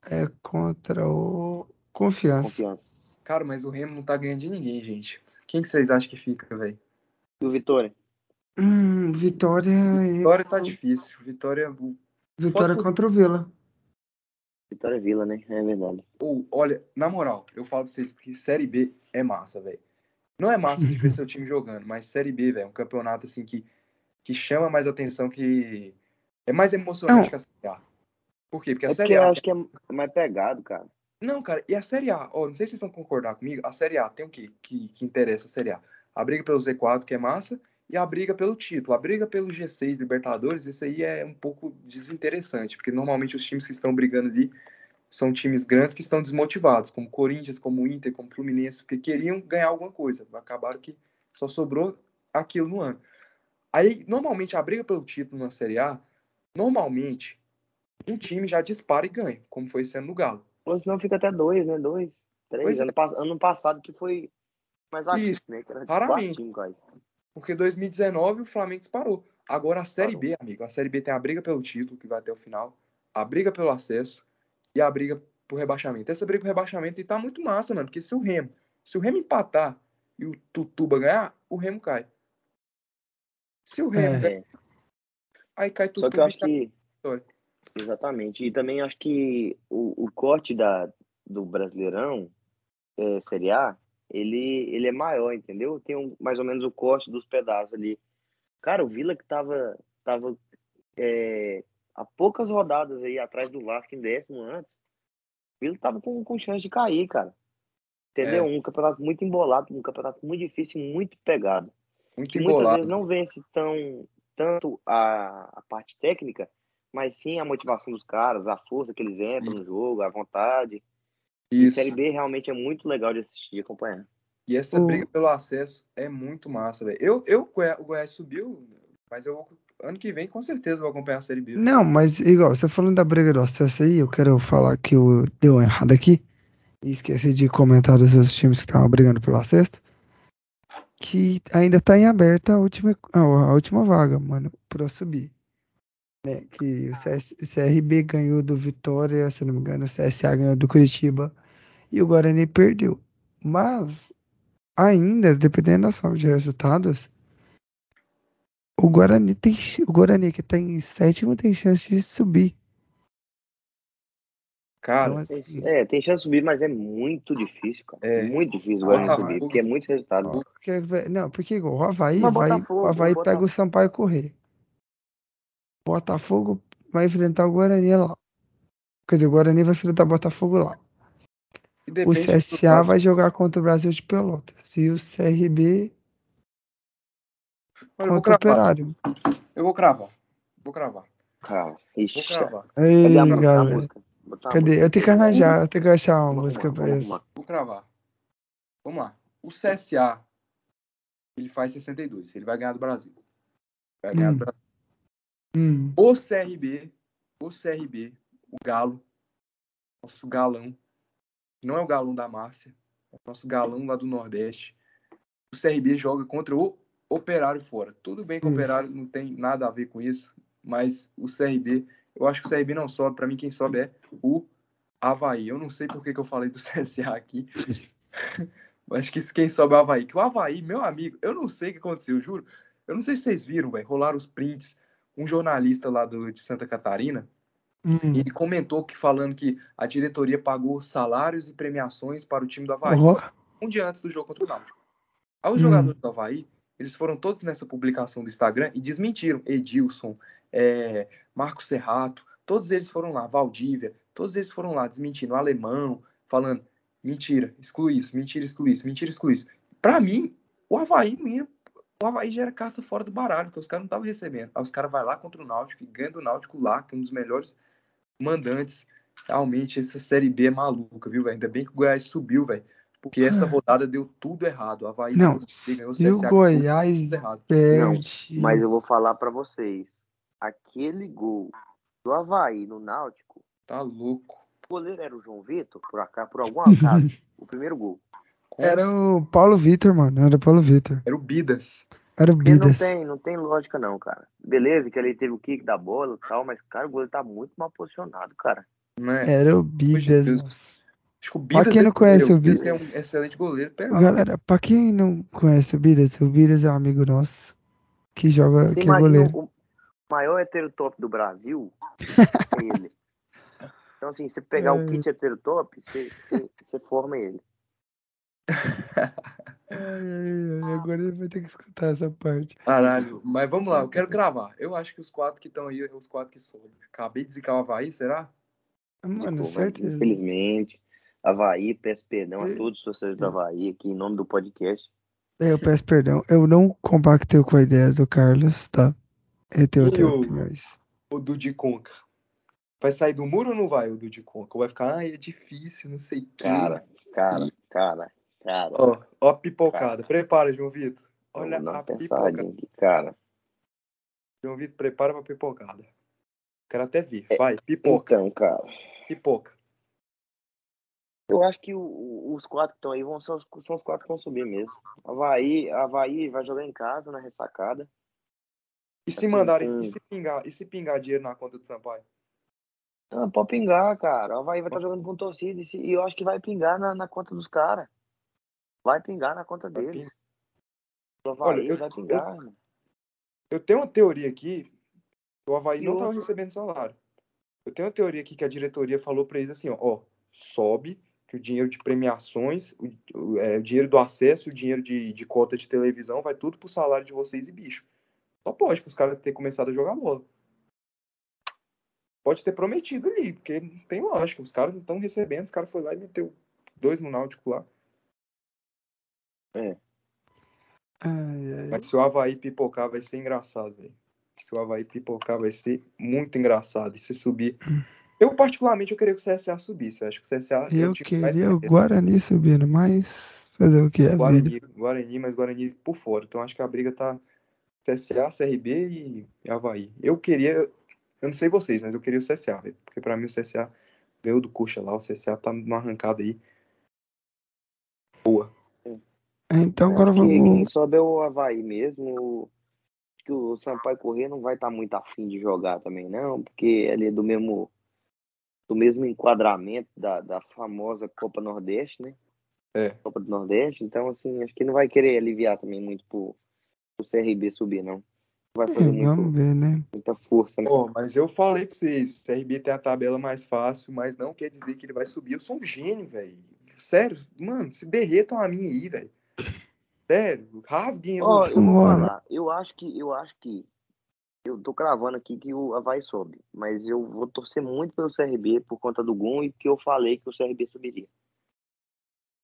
é contra o Confiança. Confiança. Cara, mas o Remo não tá ganhando de ninguém, gente. Quem que vocês acham que fica, velho? E o Vitória? Hum, Vitória. eu- Vitória tá difícil. Vitória. Vitória Foto- contra o Vila. Vitória Vila, né? É verdade. Ou, olha, na moral, eu falo pra vocês que Série B é massa, velho. Não é massa de ver seu time jogando, mas Série B, velho, é um campeonato assim que, que chama mais atenção, que é mais emocionante Não. que a Série A. Por quê? Porque a É porque Série eu A. acho que é mais pegado, cara. Não, cara, e a Série A? Ó, não sei se vocês vão concordar comigo. A Série A tem o quê que, que interessa a Série A? A briga pelo Z4, que é massa, e a briga pelo título. A briga pelo G6 Libertadores, isso aí é um pouco desinteressante, porque normalmente os times que estão brigando ali são times grandes que estão desmotivados, como Corinthians, como Inter, como Fluminense, porque queriam ganhar alguma coisa. Acabaram que só sobrou aquilo no ano. Aí, normalmente, a briga pelo título na Série A, normalmente, um time já dispara e ganha, como foi esse ano no Galo. Ou senão fica até dois, né? Dois, três. É. ano, ano passado que foi mais ativo, Isso, né? Que era raramente. quatro times, quase. Porque 2019 o Flamengo disparou. Agora a Série Parou. B, amigo. A Série B tem a briga pelo título, que vai até o final, a briga pelo acesso e a briga pro rebaixamento. Essa briga pro rebaixamento tá muito massa, mano. Porque se o Remo, se o Remo empatar e o Tutuba ganhar, o Remo cai. Se o Remo É. ganhar, aí cai Só Tutuba que eu acho cai que. Vitória. Exatamente. E também acho que o, o corte da, do Brasileirão, é, Série A, ele, ele é maior, entendeu? Tem um, mais ou menos o corte dos pedaços ali. Cara, o Vila que tava, tava é, há poucas rodadas aí atrás do Vasco em décimo antes, o Vila tava com, com chance de cair, cara. Entendeu? É. Um campeonato muito embolado, um campeonato muito difícil, muito pegado. Muito que muitas embolado. vezes não vence tão, tanto a, a parte técnica, mas sim a motivação dos caras, a força que eles entram no jogo, a vontade. E Isso. Série B realmente é muito legal de assistir e acompanhar. E essa O- briga pelo acesso é muito massa, velho. Eu, eu, o Goiás subiu, mas eu ano que vem com certeza vou acompanhar a Série B. Não, mas igual, você falando da briga do acesso aí, eu quero falar que eu deu uma errada aqui. E esqueci de comentar dos outros times que estavam brigando pelo acesso. Que ainda tá em aberta a última, a, a última vaga, mano, pra subir. Né, que o CS, CRB ganhou do Vitória, se não me engano, o CSA ganhou do Curitiba e o Guarani perdeu. Mas, ainda, dependendo da soma de resultados, o Guarani tem. O Guarani que tá em sétimo tem chance de subir. Cara, Então, Tem- assim, É, tem chance de subir, mas é muito difícil, cara. É. Muito difícil o Guarani Botafogo- subir, porque é muito resultado. porque, não, porque igual, o Havaí vai. Botafogo, o Havaí pega o Sampaio correr. Botafogo vai enfrentar o Guarani lá. Quer dizer, o Guarani vai enfrentar o Botafogo lá. e O do CSA vai jogar contra o Brasil de Pelotas. E o CRB Olha, eu vou contra o. Operário. Eu vou cravar. Vou cravar. Cara, Vou cravar. Ei, Cadê galera. Cadê? Eu tenho que arranjar, eu tenho que achar uma Vamos música arrumar, pra vamos isso. Vou cravar. Vamos lá. O CSA, ele faz 62. Ele vai ganhar do Brasil. Vai ganhar Hum. do Brasil. Hum, O CRB, o CRB, o Galo, nosso galão, não é o galão da Márcia, é o nosso galão lá do Nordeste. O CRB joga contra o Operário fora. Tudo bem que o. Operário não tem nada a ver com isso, mas o CRB, eu acho que o CRB não sobe. Para mim, quem sobe é o Havaí. Eu não sei por que, que eu falei do CSA aqui. mas acho que isso quem sobe é o Havaí. Que o Havaí, meu amigo, eu não sei o que aconteceu, eu juro. Eu não sei se vocês viram, velho. Rolaram os prints. Um jornalista lá do, de Santa Catarina, hum. ele comentou que falando que a diretoria pagou salários e premiações para o time do Havaí Ó, um dia antes do jogo contra o Náutico. Aí os Hum. jogadores do Havaí, eles foram todos nessa publicação do Instagram e desmentiram. Edilson, é, Marcos Serrato, todos eles foram lá, Valdívia, todos eles foram lá desmentindo, o alemão, falando, mentira, exclui isso, mentira, exclui isso, mentira, exclui isso. Pra mim, o Havaí não ia. O Havaí já era carta fora do baralho, porque os caras não estavam recebendo. Aí os caras vão lá contra o Náutico e ganham do Náutico lá, que é um dos melhores mandantes. Realmente, essa Série B é maluca, viu, velho? Ainda bem que o Goiás subiu, velho. Porque essa rodada deu tudo errado. O Havaí Não, ganhou, se o Goiás tudo errado. perde. Mas eu vou falar pra vocês. Aquele gol do Havaí no Náutico, Tá louco. o goleiro era o João Vitor, por acaso, por algum acaso, o primeiro gol. Era o Paulo Vitor, mano. Era o Paulo Vitor. Era o Bidas. Era o Porque não Bidas. tem, não tem lógica não, cara. Beleza que ele teve o kick da bola e tal, mas, cara, o goleiro tá muito mal posicionado, cara. Não é? Era o Bidas. Acho que o Bidas. quem não é conhece goleiro, o Bidas- é um excelente goleiro. Pega Galera, pra quem não conhece o Bidas, o Bidas é um amigo nosso que joga, Você que é goleiro. o maior heterotop do Brasil é ele. Então, assim, você pegar o É. kit heterotop, você, você, você forma ele. Ai, ai, ai, agora ele vai ter que escutar essa parte. Caralho. Mas vamos lá, eu quero gravar. Eu acho que os quatro que estão aí, os quatro que sobem. Acabei de zicar o Havaí, será? Mano, mas, certeza. Infelizmente, Havaí, peço perdão a É. todos os torcedores do Havaí aqui em nome do podcast. Eu peço perdão. Eu não compactei com a ideia do Carlos, tá? Eu tenho E o- opiniões. O Dudi Conca. Vai sair do muro ou não vai o Dudi Conca? Ou vai ficar, ai, é difícil, não sei o quê. Cara, cara, cara, cara. Ó, ó a pipocada. Prepara, João Vitor. Olha Vamos a pipocada. aqui, cara. João Vitor, prepara pra pipocada. Quero até ver. Vai, pipoca, Então, cara, pipoca. eu acho que o- os quatro que estão aí vão ser os, são os quatro que vão subir mesmo. Havaí, Havaí vai jogar em casa, na ressacada. E se Assim, mandarem, com- e se pingar, e se pingar dinheiro na conta do Sampaio? Ah, pode pingar, cara. O Havaí vai estar jogando com torcida e, se- e eu acho que vai pingar na, na conta dos caras. Vai pingar na conta deles. pingar. O Havaí Olha, eu- vai pingar. irmão. Eu tenho uma teoria aqui, o Havaí E não estava outra- recebendo salário. Eu tenho uma teoria aqui que a diretoria falou para eles assim, ó, ó, sobe, que o dinheiro de premiações, o, é, o dinheiro do acesso, o dinheiro de, de cota de televisão, vai tudo pro salário de vocês e bicho. Só pode, para os caras ter começado a jogar bola. Pode ter prometido ali, porque não tem lógica. Os caras não estão recebendo, os caras foram lá e meteu dois no Náutico lá. Ai, ai. Mas se o Havaí pipocar, vai ser engraçado, velho. Se o Havaí pipocar, vai ser muito engraçado. E se subir. Eu, particularmente, eu queria que o CSA subisse. Eu acho que o CSA. é Eu o time mais queria o. Guarani subindo, mas fazer o que? É. Guarani, Guarani, mas Guarani por fora. Então acho que a briga tá CSA, CRB e Havaí. Eu queria, eu não sei vocês, mas eu queria o CSA, velho, porque pra mim o CSA veio do Coxa lá, o CSA tá numa arrancada aí. Boa. Então agora Acho que Quem vamos. sobe é o Havaí mesmo. Acho que o Sampaio Corrêa não vai estar muito afim de jogar também, não, porque ele é do mesmo, do mesmo enquadramento da, da famosa Copa Nordeste, né? É. Copa do Nordeste. Então, assim, acho que não vai querer aliviar também muito pro, pro CRB subir, não. Não vai É, fazer muito, vamos ver, né? muita força, né? Pô, mas eu falei pra vocês, CRB tem a tabela mais fácil, mas não quer dizer que ele vai subir. Eu sou um gênio, velho. Sério, mano, se derretam a mim aí, velho. Sério, rasguem. Ó, eu... eu vou Vambora. falar. Eu acho que, eu acho que, eu tô cravando aqui que o Havaí sobe, mas eu vou torcer muito pelo CRB por conta do Gum e porque eu falei que o CRB subiria.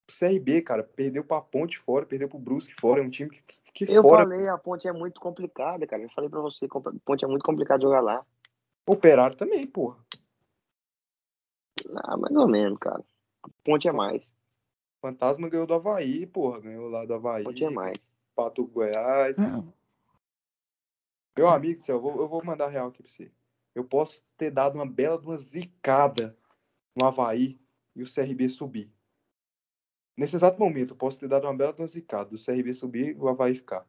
CRB, cara, perdeu pra Ponte fora, perdeu pro Brusque fora, é um time que, que Eu fora. falei, a ponte é muito complicada, cara. Eu falei pra você, a ponte é muito complicado jogar lá. Operário também, porra. Ah, mais ou menos, cara. A ponte é mais. Fantasma ganhou do Havaí, porra. Ganhou lá do Havaí. A ponte é mais. Pato Goiás. É, Meu amigo, do céu, eu vou, eu vou mandar real aqui pra você. Eu posso ter dado uma bela de uma zicada no Havaí e o CRB subir. Nesse exato momento, eu posso ter dado uma bela de uma zicada do CRB subir e o Havaí ficar.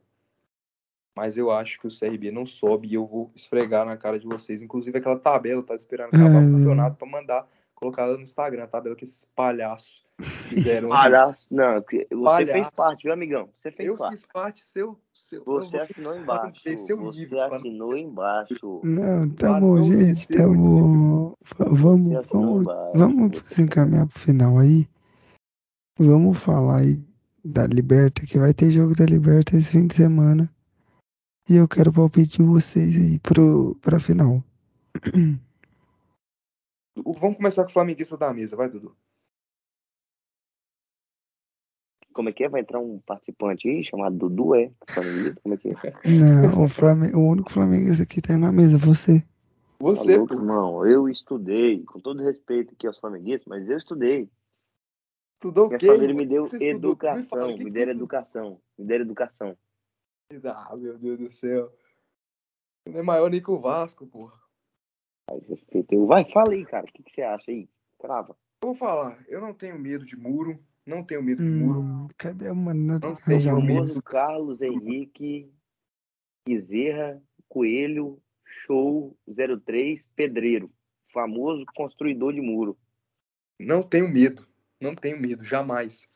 Mas eu acho que o CRB não sobe e eu vou esfregar na cara de vocês. Inclusive aquela tabela, eu tava esperando acabar É. o campeonato pra mandar colocar ela no Instagram. A tabela que esses palhaços fizeram. aí. Palhaço. Não, que- você fez Palhaço. parte, viu, amigão? Você fez Eu parte. fiz parte seu. seu eu Você assinou embaixo. o Você não- assinou embaixo. Não, tá bom, gente. Tá bom. Vamos, vamos, embaixo. vamos se encaminhar pro final aí. Vamos falar aí da Liberta, que vai ter jogo da Liberta esse fim de semana. E eu quero palpite de vocês aí pro, pra final. Vamos começar com o flamenguista da mesa, vai, Dudu. Como é que é? Vai entrar um participante aí chamado Dudu, é? Flamenguista? Como é que é? Não, o, Flamengo, o único flamenguista que tá aí na mesa, você. Você, Tá louco, pô, irmão. Eu estudei, com todo respeito aqui aos flamenguistas, mas eu estudei. estudou o Minha quê? família me deu? Me educação, me que deram educação, me deram educação. Ah, meu Deus do céu. Não é maior nem que o Vasco, porra. Aí, respeito. Vai, fala aí, cara. O que, que você acha aí? Crava. Eu vou falar, eu não tenho medo de muro, não tenho medo de muro. Hum, cadê o mano? Não um medo. Famoso Carlos Henrique Bezerra Coelho Show 03 Pedreiro. Famoso construidor de muro. Não tenho medo, não tenho medo, jamais.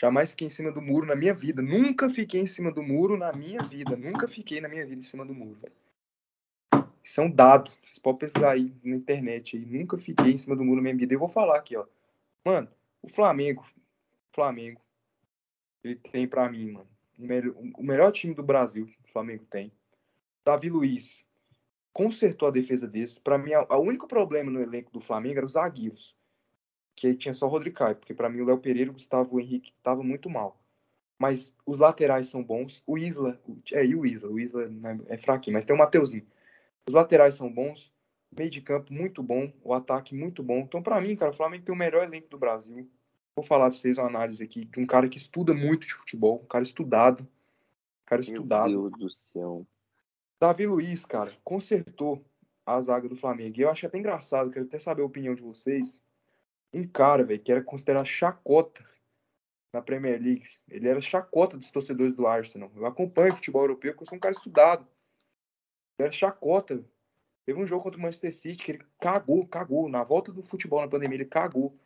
Jamais fiquei em cima do muro na minha vida. Nunca fiquei em cima do muro na minha vida. Nunca fiquei na minha vida em cima do muro, velho. Isso é um dado. Vocês podem pesquisar aí na internet aí. Nunca fiquei em cima do muro na minha vida. Eu vou falar aqui, ó. Mano, o Flamengo. Flamengo. Ele tem pra mim, mano. O melhor, o melhor time do Brasil. O Flamengo tem. Davi Luiz consertou a defesa deles. Pra mim, o único problema no elenco do Flamengo era os zagueiros que tinha só o Rodrigo Caio, porque para mim o Léo Pereira e o Gustavo Henrique estavam muito mal. Mas os laterais são bons. O Isla, é, e o Isla, o Isla né, é fraquinho, mas tem o Mateuzinho. Os laterais são bons, meio de campo muito bom, o ataque muito bom. Então, para mim, cara, o Flamengo tem o melhor elenco do Brasil. Vou falar pra vocês uma análise aqui de um cara que estuda muito de futebol, um cara estudado. Um cara Meu estudado. Deus do céu. Davi Luiz, cara, consertou a zaga do Flamengo. E eu acho até engraçado, quero até saber a opinião de vocês. Um cara, velho, que era considerado chacota na Premier League. Ele era chacota dos torcedores do Arsenal. Eu acompanho futebol europeu porque eu sou um cara estudado. Ele era chacota. Teve um jogo contra o Manchester City que ele cagou, cagou. Na volta do futebol na pandemia, ele cagou.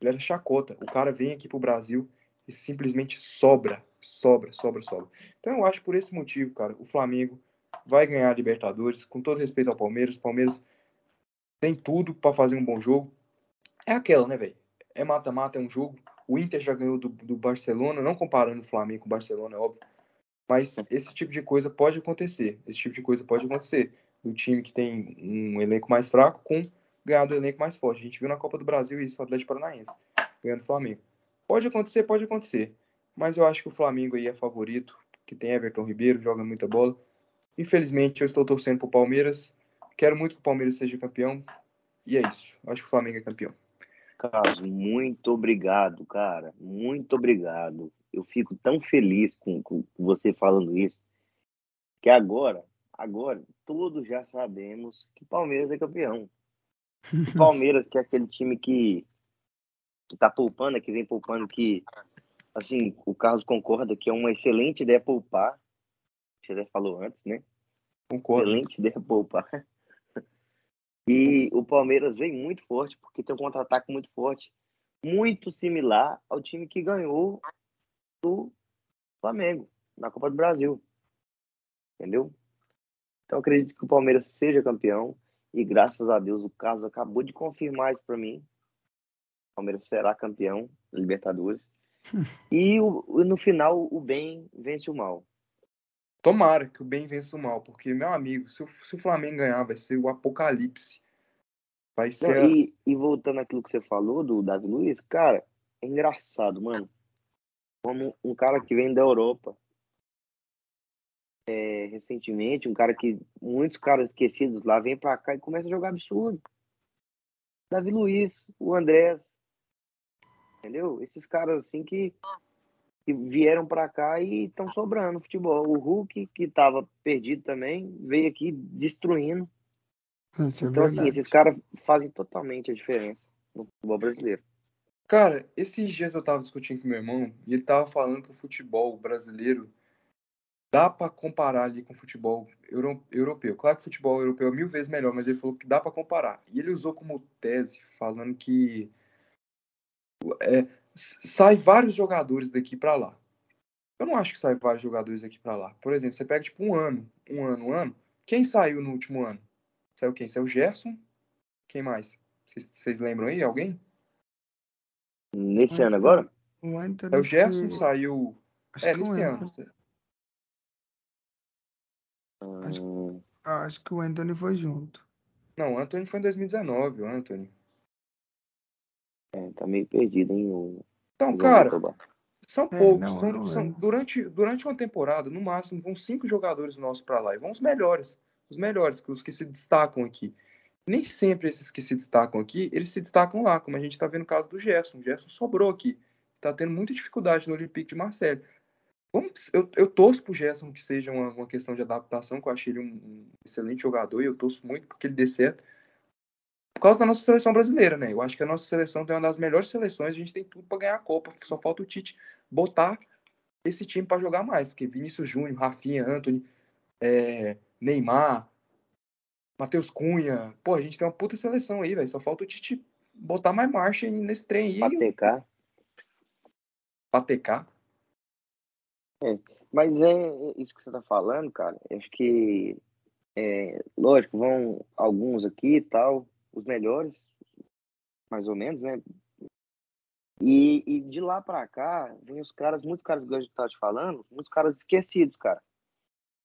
Ele era chacota. O cara vem aqui pro Brasil e simplesmente sobra, sobra, sobra, sobra. Então eu acho por esse motivo, cara, o Flamengo vai ganhar a Libertadores, com todo respeito ao Palmeiras. O Palmeiras tem tudo para fazer um bom jogo. É aquela, né, velho? É mata-mata, é um jogo. O Inter já ganhou do, do Barcelona, não comparando o Flamengo com o Barcelona, é óbvio. Mas esse tipo de coisa pode acontecer. Esse tipo de coisa pode acontecer. Do time que tem um elenco mais fraco com ganhar do elenco mais forte. A gente viu na Copa do Brasil isso, o Atlético Paranaense, ganhando o Flamengo. Pode acontecer, pode acontecer. Mas eu acho que o Flamengo aí é favorito que tem Everton Ribeiro, joga muita bola. Infelizmente, eu estou torcendo pro Palmeiras. Quero muito que o Palmeiras seja campeão. E é isso. Acho que o Flamengo é campeão. Carlos, muito obrigado, cara. Muito obrigado. Eu fico tão feliz com, com você falando isso. Que agora, agora, todos já sabemos que Palmeiras é campeão. O Palmeiras, que é aquele time que, que tá poupando, que vem poupando, que, assim, o Carlos concorda que é uma excelente ideia poupar. Você já falou antes, né? Concordo. Excelente ideia poupar. E o Palmeiras vem muito forte, porque tem um contra-ataque muito forte, muito similar ao time que ganhou do Flamengo na Copa do Brasil. Entendeu? Então acredito que o Palmeiras seja campeão e graças a Deus o Carlos acabou de confirmar isso para mim. O Palmeiras será campeão da Libertadores. e o, no final o bem vence o mal. Tomara que o bem vença o mal, porque, meu amigo, se o, se o Flamengo ganhar, vai ser o apocalipse. Vai ser. Não, e, e, voltando àquilo que você falou do Davi Luiz, cara, é engraçado, mano. Como um cara que vem da Europa é, recentemente, um cara que muitos caras esquecidos lá vem pra cá e começa a jogar absurdo. Davi Luiz, o Andrés, entendeu? Esses caras assim que que vieram para cá e estão sobrando futebol. O Hulk, que estava perdido também, veio aqui destruindo. Isso é então, é assim, esses caras fazem totalmente a diferença no futebol brasileiro. Cara, esses dias eu tava discutindo com meu irmão e ele tava falando que o futebol brasileiro dá para comparar ali com o futebol euro, europeu. Claro que o futebol europeu é mil vezes melhor, mas ele falou que dá para comparar. E ele usou como tese, falando que é, sai vários jogadores daqui para lá. Eu não acho que sai vários jogadores daqui para lá. Por exemplo, você pega tipo um ano, um ano, um ano. Quem saiu no último ano? Saiu quem? Saiu o Gerson? Quem mais? Vocês lembram aí? Alguém? Nesse ano agora? O Anthony saiu o Gerson, saiu. Acho é, nesse ano. Acho, acho que o Anthony foi junto. Não, o Anthony foi em 2019, o Anthony. É, tá meio perdido, hein? O... Então, cara, são é, poucos. Não, são, não são, durante, durante uma temporada, no máximo, vão cinco jogadores nossos para lá. E vão os melhores. Os melhores, os que se destacam aqui. Nem sempre esses que se destacam aqui, eles se destacam lá, como a gente está vendo o caso do Gerson. O Gerson sobrou aqui. Está tendo muita dificuldade no Olympique de Marseille. Vamos, eu, eu torço pro Gerson que seja uma, uma questão de adaptação, que eu achei ele um, um excelente jogador e eu torço muito porque ele dê certo por causa da nossa seleção brasileira, né? Eu acho que a nossa seleção tem uma das melhores seleções, a gente tem tudo para ganhar a Copa, só falta o Tite botar esse time para jogar mais, porque Vinícius Júnior, Rafinha, Anthony, é, Neymar, Matheus Cunha, pô, a gente tem uma puta seleção aí, velho, só falta o Tite botar mais marcha nesse trem aí. Patecar. Patecar. É, mas é isso que você tá falando, cara, acho que, é, lógico, vão alguns aqui e tal, os melhores, mais ou menos, né? E, e de lá para cá, vem os caras, muitos caras que a gente tá te falando, muitos caras esquecidos, cara.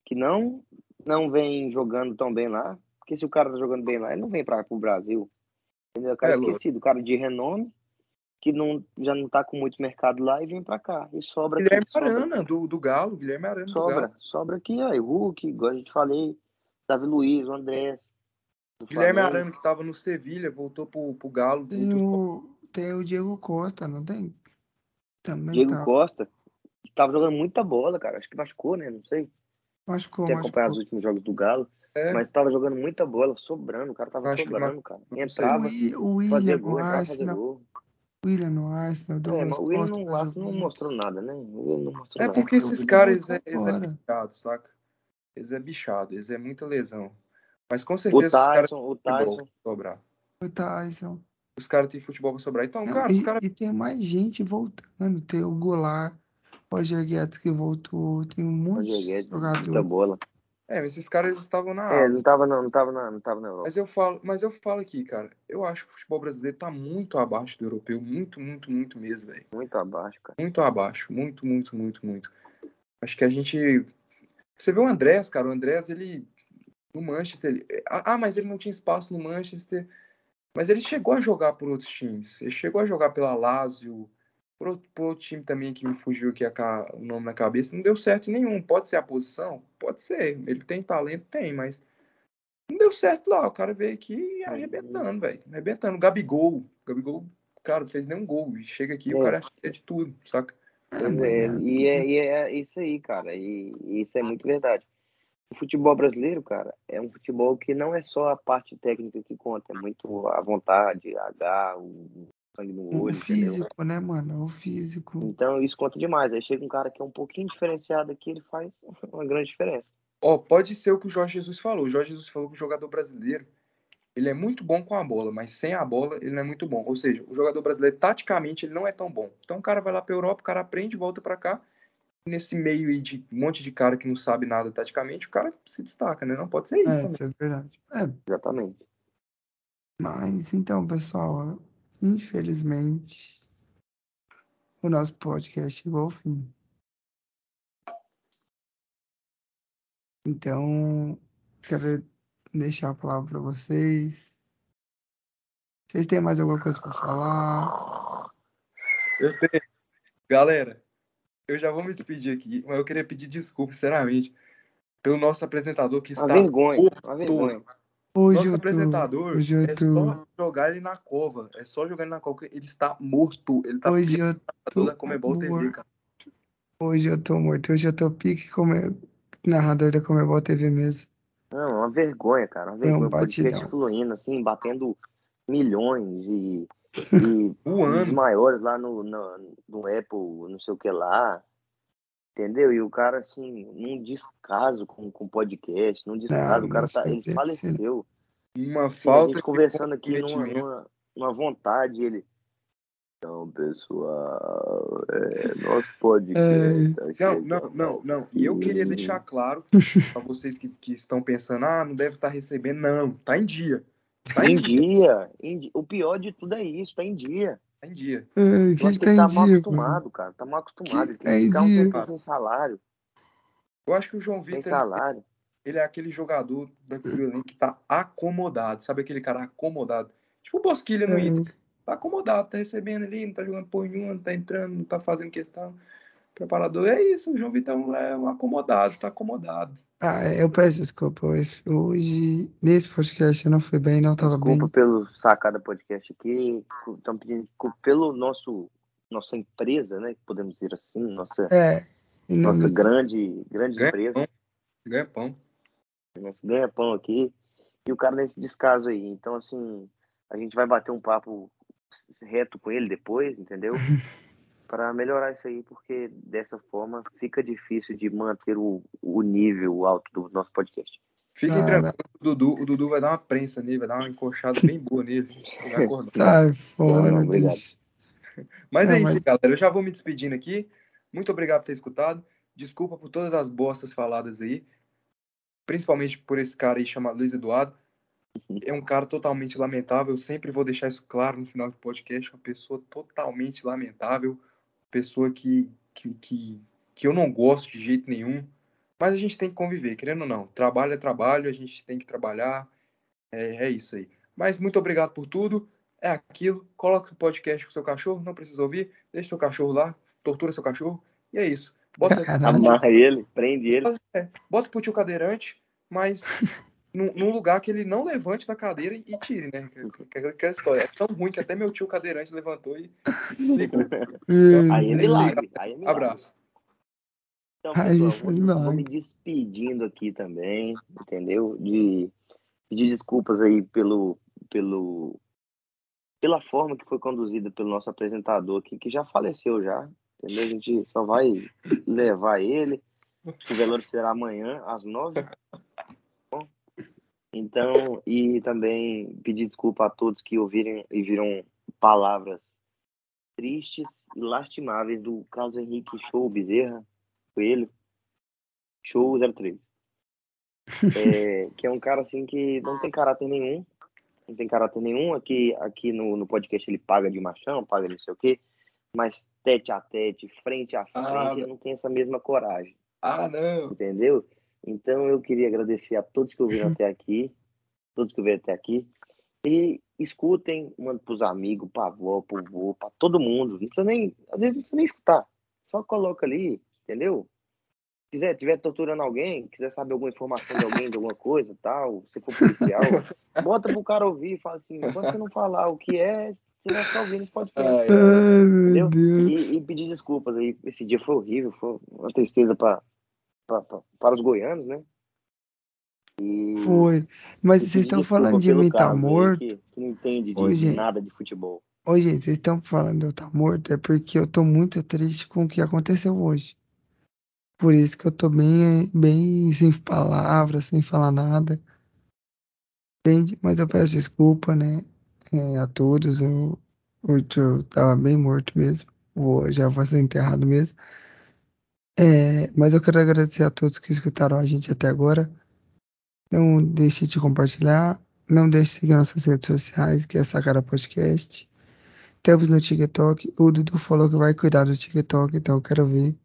Que não não vem jogando tão bem lá, porque se o cara tá jogando bem lá, ele não vem para o Brasil. Entendeu? O cara é, esquecido, o cara de renome, que não, já não tá com muito mercado lá e vem para cá. E sobra Guilherme aqui, Arana, sobra, do, do Galo, Guilherme Arana sobra, do Galo. Sobra aqui, ó, o Hulk, igual a gente falei, Davi Luiz, o Andrés, Guilherme Arana, que estava no Sevilha, voltou pro, pro Galo. Tem o, tem o Diego Costa, não tem? Também Diego tá. Costa. Tava jogando muita bola, cara. Acho que machucou, né? Não sei. Machucou, Tinha acompanhado os últimos jogos do Galo. É. Mas tava jogando muita bola, sobrando. O cara tava Acho sobrando, cara. Entrava, o William fazia gol, entrava, fazia gol. William no Arsenal, é, mas o William não, não mostrou nada, né? Não mostrou é nada. porque esses caras, é, eles é bichado, saca? Eles é bichado, eles é muita lesão. Mas com certeza o Tyson, os caras têm futebol pra sobrar. O Tyson. Os caras têm futebol pra sobrar. Então, Não, cara, e, os caras. E tem mais gente voltando. Tem o Goulart, o Roger Guedes que voltou. Tem muitos Guedes, jogadores. Muita bola. É, mas esses caras estavam na. É, não tava, não, não tava na, não tava na Europa. Mas eu falo, mas eu falo aqui, cara, eu acho que o futebol brasileiro tá muito abaixo do europeu, muito, muito, muito mesmo, velho. Muito abaixo, cara. Muito abaixo, muito, muito, muito, muito. Acho que a gente. Você vê o Andrés, cara, o Andrés, ele no Manchester. Ele... Ah, mas ele não tinha espaço no Manchester. Mas ele chegou a jogar por outros times. Ele chegou a jogar pela Lazio. Por, por outro time também que me fugiu aqui a, o nome na cabeça, não deu certo nenhum. Pode ser a posição? Pode ser. Ele tem talento? Tem, mas não deu certo lá. O cara veio aqui arrebentando, velho. Arrebentando. Gabigol. Gabigol, cara, não fez nenhum gol. E chega aqui e é. o cara é de tudo, saca? É, e, é, e é isso aí, cara. E, e isso é muito verdade. O futebol brasileiro, cara, é um futebol que não é só a parte técnica que conta, é muito a vontade, a garra, o sangue no olho. O físico, entendeu? né, mano? O físico. Então isso conta demais. Aí chega um cara que é um pouquinho diferenciado aqui, ele faz uma grande diferença. Ó, oh, pode ser o que o Jorge Jesus falou. O Jorge Jesus falou que o jogador brasileiro ele é muito bom com a bola, mas sem a bola ele não é muito bom. Ou seja, o jogador brasileiro, taticamente, ele não é tão bom. Então o cara vai lá para a Europa, o cara aprende, volta para cá. Nesse meio aí de um monte de cara que não sabe nada taticamente, o cara se destaca, né? Não pode ser isso é, também. Isso é verdade. É. Exatamente. Mas então, pessoal, infelizmente, o nosso podcast chegou ao fim. Então, quero deixar a palavra para vocês. Vocês têm mais alguma coisa para falar? Eu tenho. Galera, eu já vou me despedir aqui, mas eu queria pedir desculpa, sinceramente, pelo nosso apresentador que está. Uma vergonha, uma vergonha. Hoje nosso apresentador hoje é só jogar ele na cova. É só jogar ele na cova, ele está morto. Ele tá hoje eu tô da Comebol TV, cara. Hoje eu tô morto. Hoje eu tô pique como narrador da Comebol TV mesmo. Não, uma vergonha, cara. Uma vergonha. É um podcast fluindo, assim, batendo milhões e, e maiores lá no, no, no Apple, não sei o que lá. Entendeu? E o cara, assim, num descaso com o podcast, num descaso, não, o cara tá, ele faleceu. Uma falta. A gente conversando aqui numa, numa, numa vontade, ele. Então, pessoal, é, nosso podcast. É... Tá não, não, não, não. E eu queria deixar claro para vocês que, que estão pensando, ah, não deve estar tá recebendo. Não, tá em dia. Tá em, em dia. dia. O pior de tudo é isso, tá em dia. Tá em dia. É, eu acho que, ele tá mal acostumado, cara. Tá mal acostumado. ele tem que ficar um tempo sem salário. Eu acho que o João Vitor. salário. Ele, é aquele jogador daquele que tá acomodado. Sabe aquele cara acomodado? Tipo o Bosquilha no é. Inter tá acomodado, tá recebendo ali, não tá jogando porra nenhuma, não tá entrando, não tá fazendo questão. Preparador, é isso, o João Vitor é um acomodado, tá acomodado. Ah, eu peço desculpa, hoje, nesse podcast eu não fui bem, não tava desculpa bem. Desculpa pelo sacada podcast aqui, estamos pedindo desculpa pelo nosso, nossa empresa, né, podemos dizer assim, nossa, é, nossa grande, grande ganha empresa. Pão. Ganha pão. Nosso ganha pão aqui, e o cara nesse descaso aí, então assim, a gente vai bater um papo reto com ele depois, entendeu? para melhorar isso aí, porque dessa forma fica difícil de manter o, o nível alto do nosso podcast. Fiquem tranquilos, o Dudu, o Dudu vai dar uma prensa nele, vai dar uma encoxada bem boa nele. Vai acordar. Sai fora, não. Mas é, é isso, mas... galera. Eu já vou me despedindo aqui. Muito obrigado por ter escutado. Desculpa por todas as bostas faladas aí. Principalmente por esse cara aí chamado Luiz Eduardo é um cara totalmente lamentável. Eu sempre vou deixar isso claro no final do podcast. Uma pessoa totalmente lamentável, pessoa que, que, que, que eu não gosto de jeito nenhum. Mas a gente tem que conviver, querendo ou não. Trabalho é trabalho, a gente tem que trabalhar. É, é isso aí. Mas muito obrigado por tudo. É aquilo. Coloca o podcast com seu cachorro, não precisa ouvir. Deixa seu cachorro lá, tortura seu cachorro. E é isso. Bota, Amarra ele, prende ele. É, bota pro tio cadeirante, mas num, num, lugar que ele não levante da cadeira e, tire, né? Que, é que, história. É tão ruim que até meu tio cadeirante levantou e. aí é milagre. Aí é milagre. Abraço. Então, pessoal, vou, vou me despedindo aqui também, entendeu? De pedir desculpas aí pelo, pelo, pela forma que foi conduzida pelo nosso apresentador aqui, que já faleceu já, entendeu? A gente só vai levar ele. O velório será amanhã, às nove. Então, e também pedir desculpa a todos que ouviram e viram palavras tristes e lastimáveis do Carlos Henrique Show Bezerra, Coelho, Show 03. É, que é um cara assim que não tem caráter nenhum, não tem caráter nenhum. Aqui, aqui no, no podcast ele paga de machão, paga de não sei o quê, mas tete a tete, frente a frente, ah, ele não tem essa mesma coragem. Ah, não! Entendeu? Então eu queria agradecer a todos que ouviram até aqui, todos que ouviram até aqui, e, escutem, mandem pros amigos, pra avó, pro vô, pra todo mundo. Não precisa nem, às vezes não precisa nem escutar. Só coloca ali, entendeu? Se quiser, tiver torturando alguém, quiser saber alguma informação de alguém, de alguma coisa, tal, se for policial, bota pro cara ouvir e fala assim, quando você não falar o que é, você vai ficar ouvindo esse podcast. Ai, meu? Deus. E, e pedir desculpas aí. Esse dia foi horrível, foi uma tristeza pra, pra, pra- para os goianos, né? E, Foi. Mas vocês estão falando de mim tá Carlos aí, morto. Que, não entende de, Ô, de nada de futebol. Ô, gente, vocês estão falando de eu estar morto, é porque eu tô muito triste com o que aconteceu hoje. Por isso que eu tô bem, bem sem palavras, sem falar nada. Entende? Mas eu peço desculpa, né, é, a todos. Eu, hoje eu tava bem morto mesmo. Vou, já vou ser enterrado mesmo. É, mas eu quero agradecer a todos que escutaram a gente até agora. Não deixe de compartilhar. Não deixe de seguir nossas redes sociais, que é Sacara Podcast. Temos no TikTok. O Dudu falou que vai cuidar do TikTok, então eu quero ver.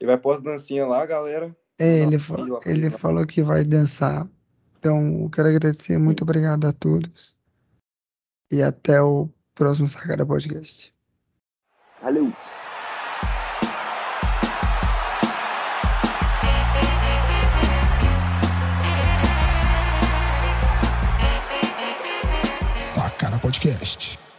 Ele vai pôr as dancinhas lá, galera. É, ele, ele falou que vai dançar. Então, eu quero agradecer. Muito obrigado a todos. E até o próximo Sacara Podcast. Valeu! Sacara Podcast.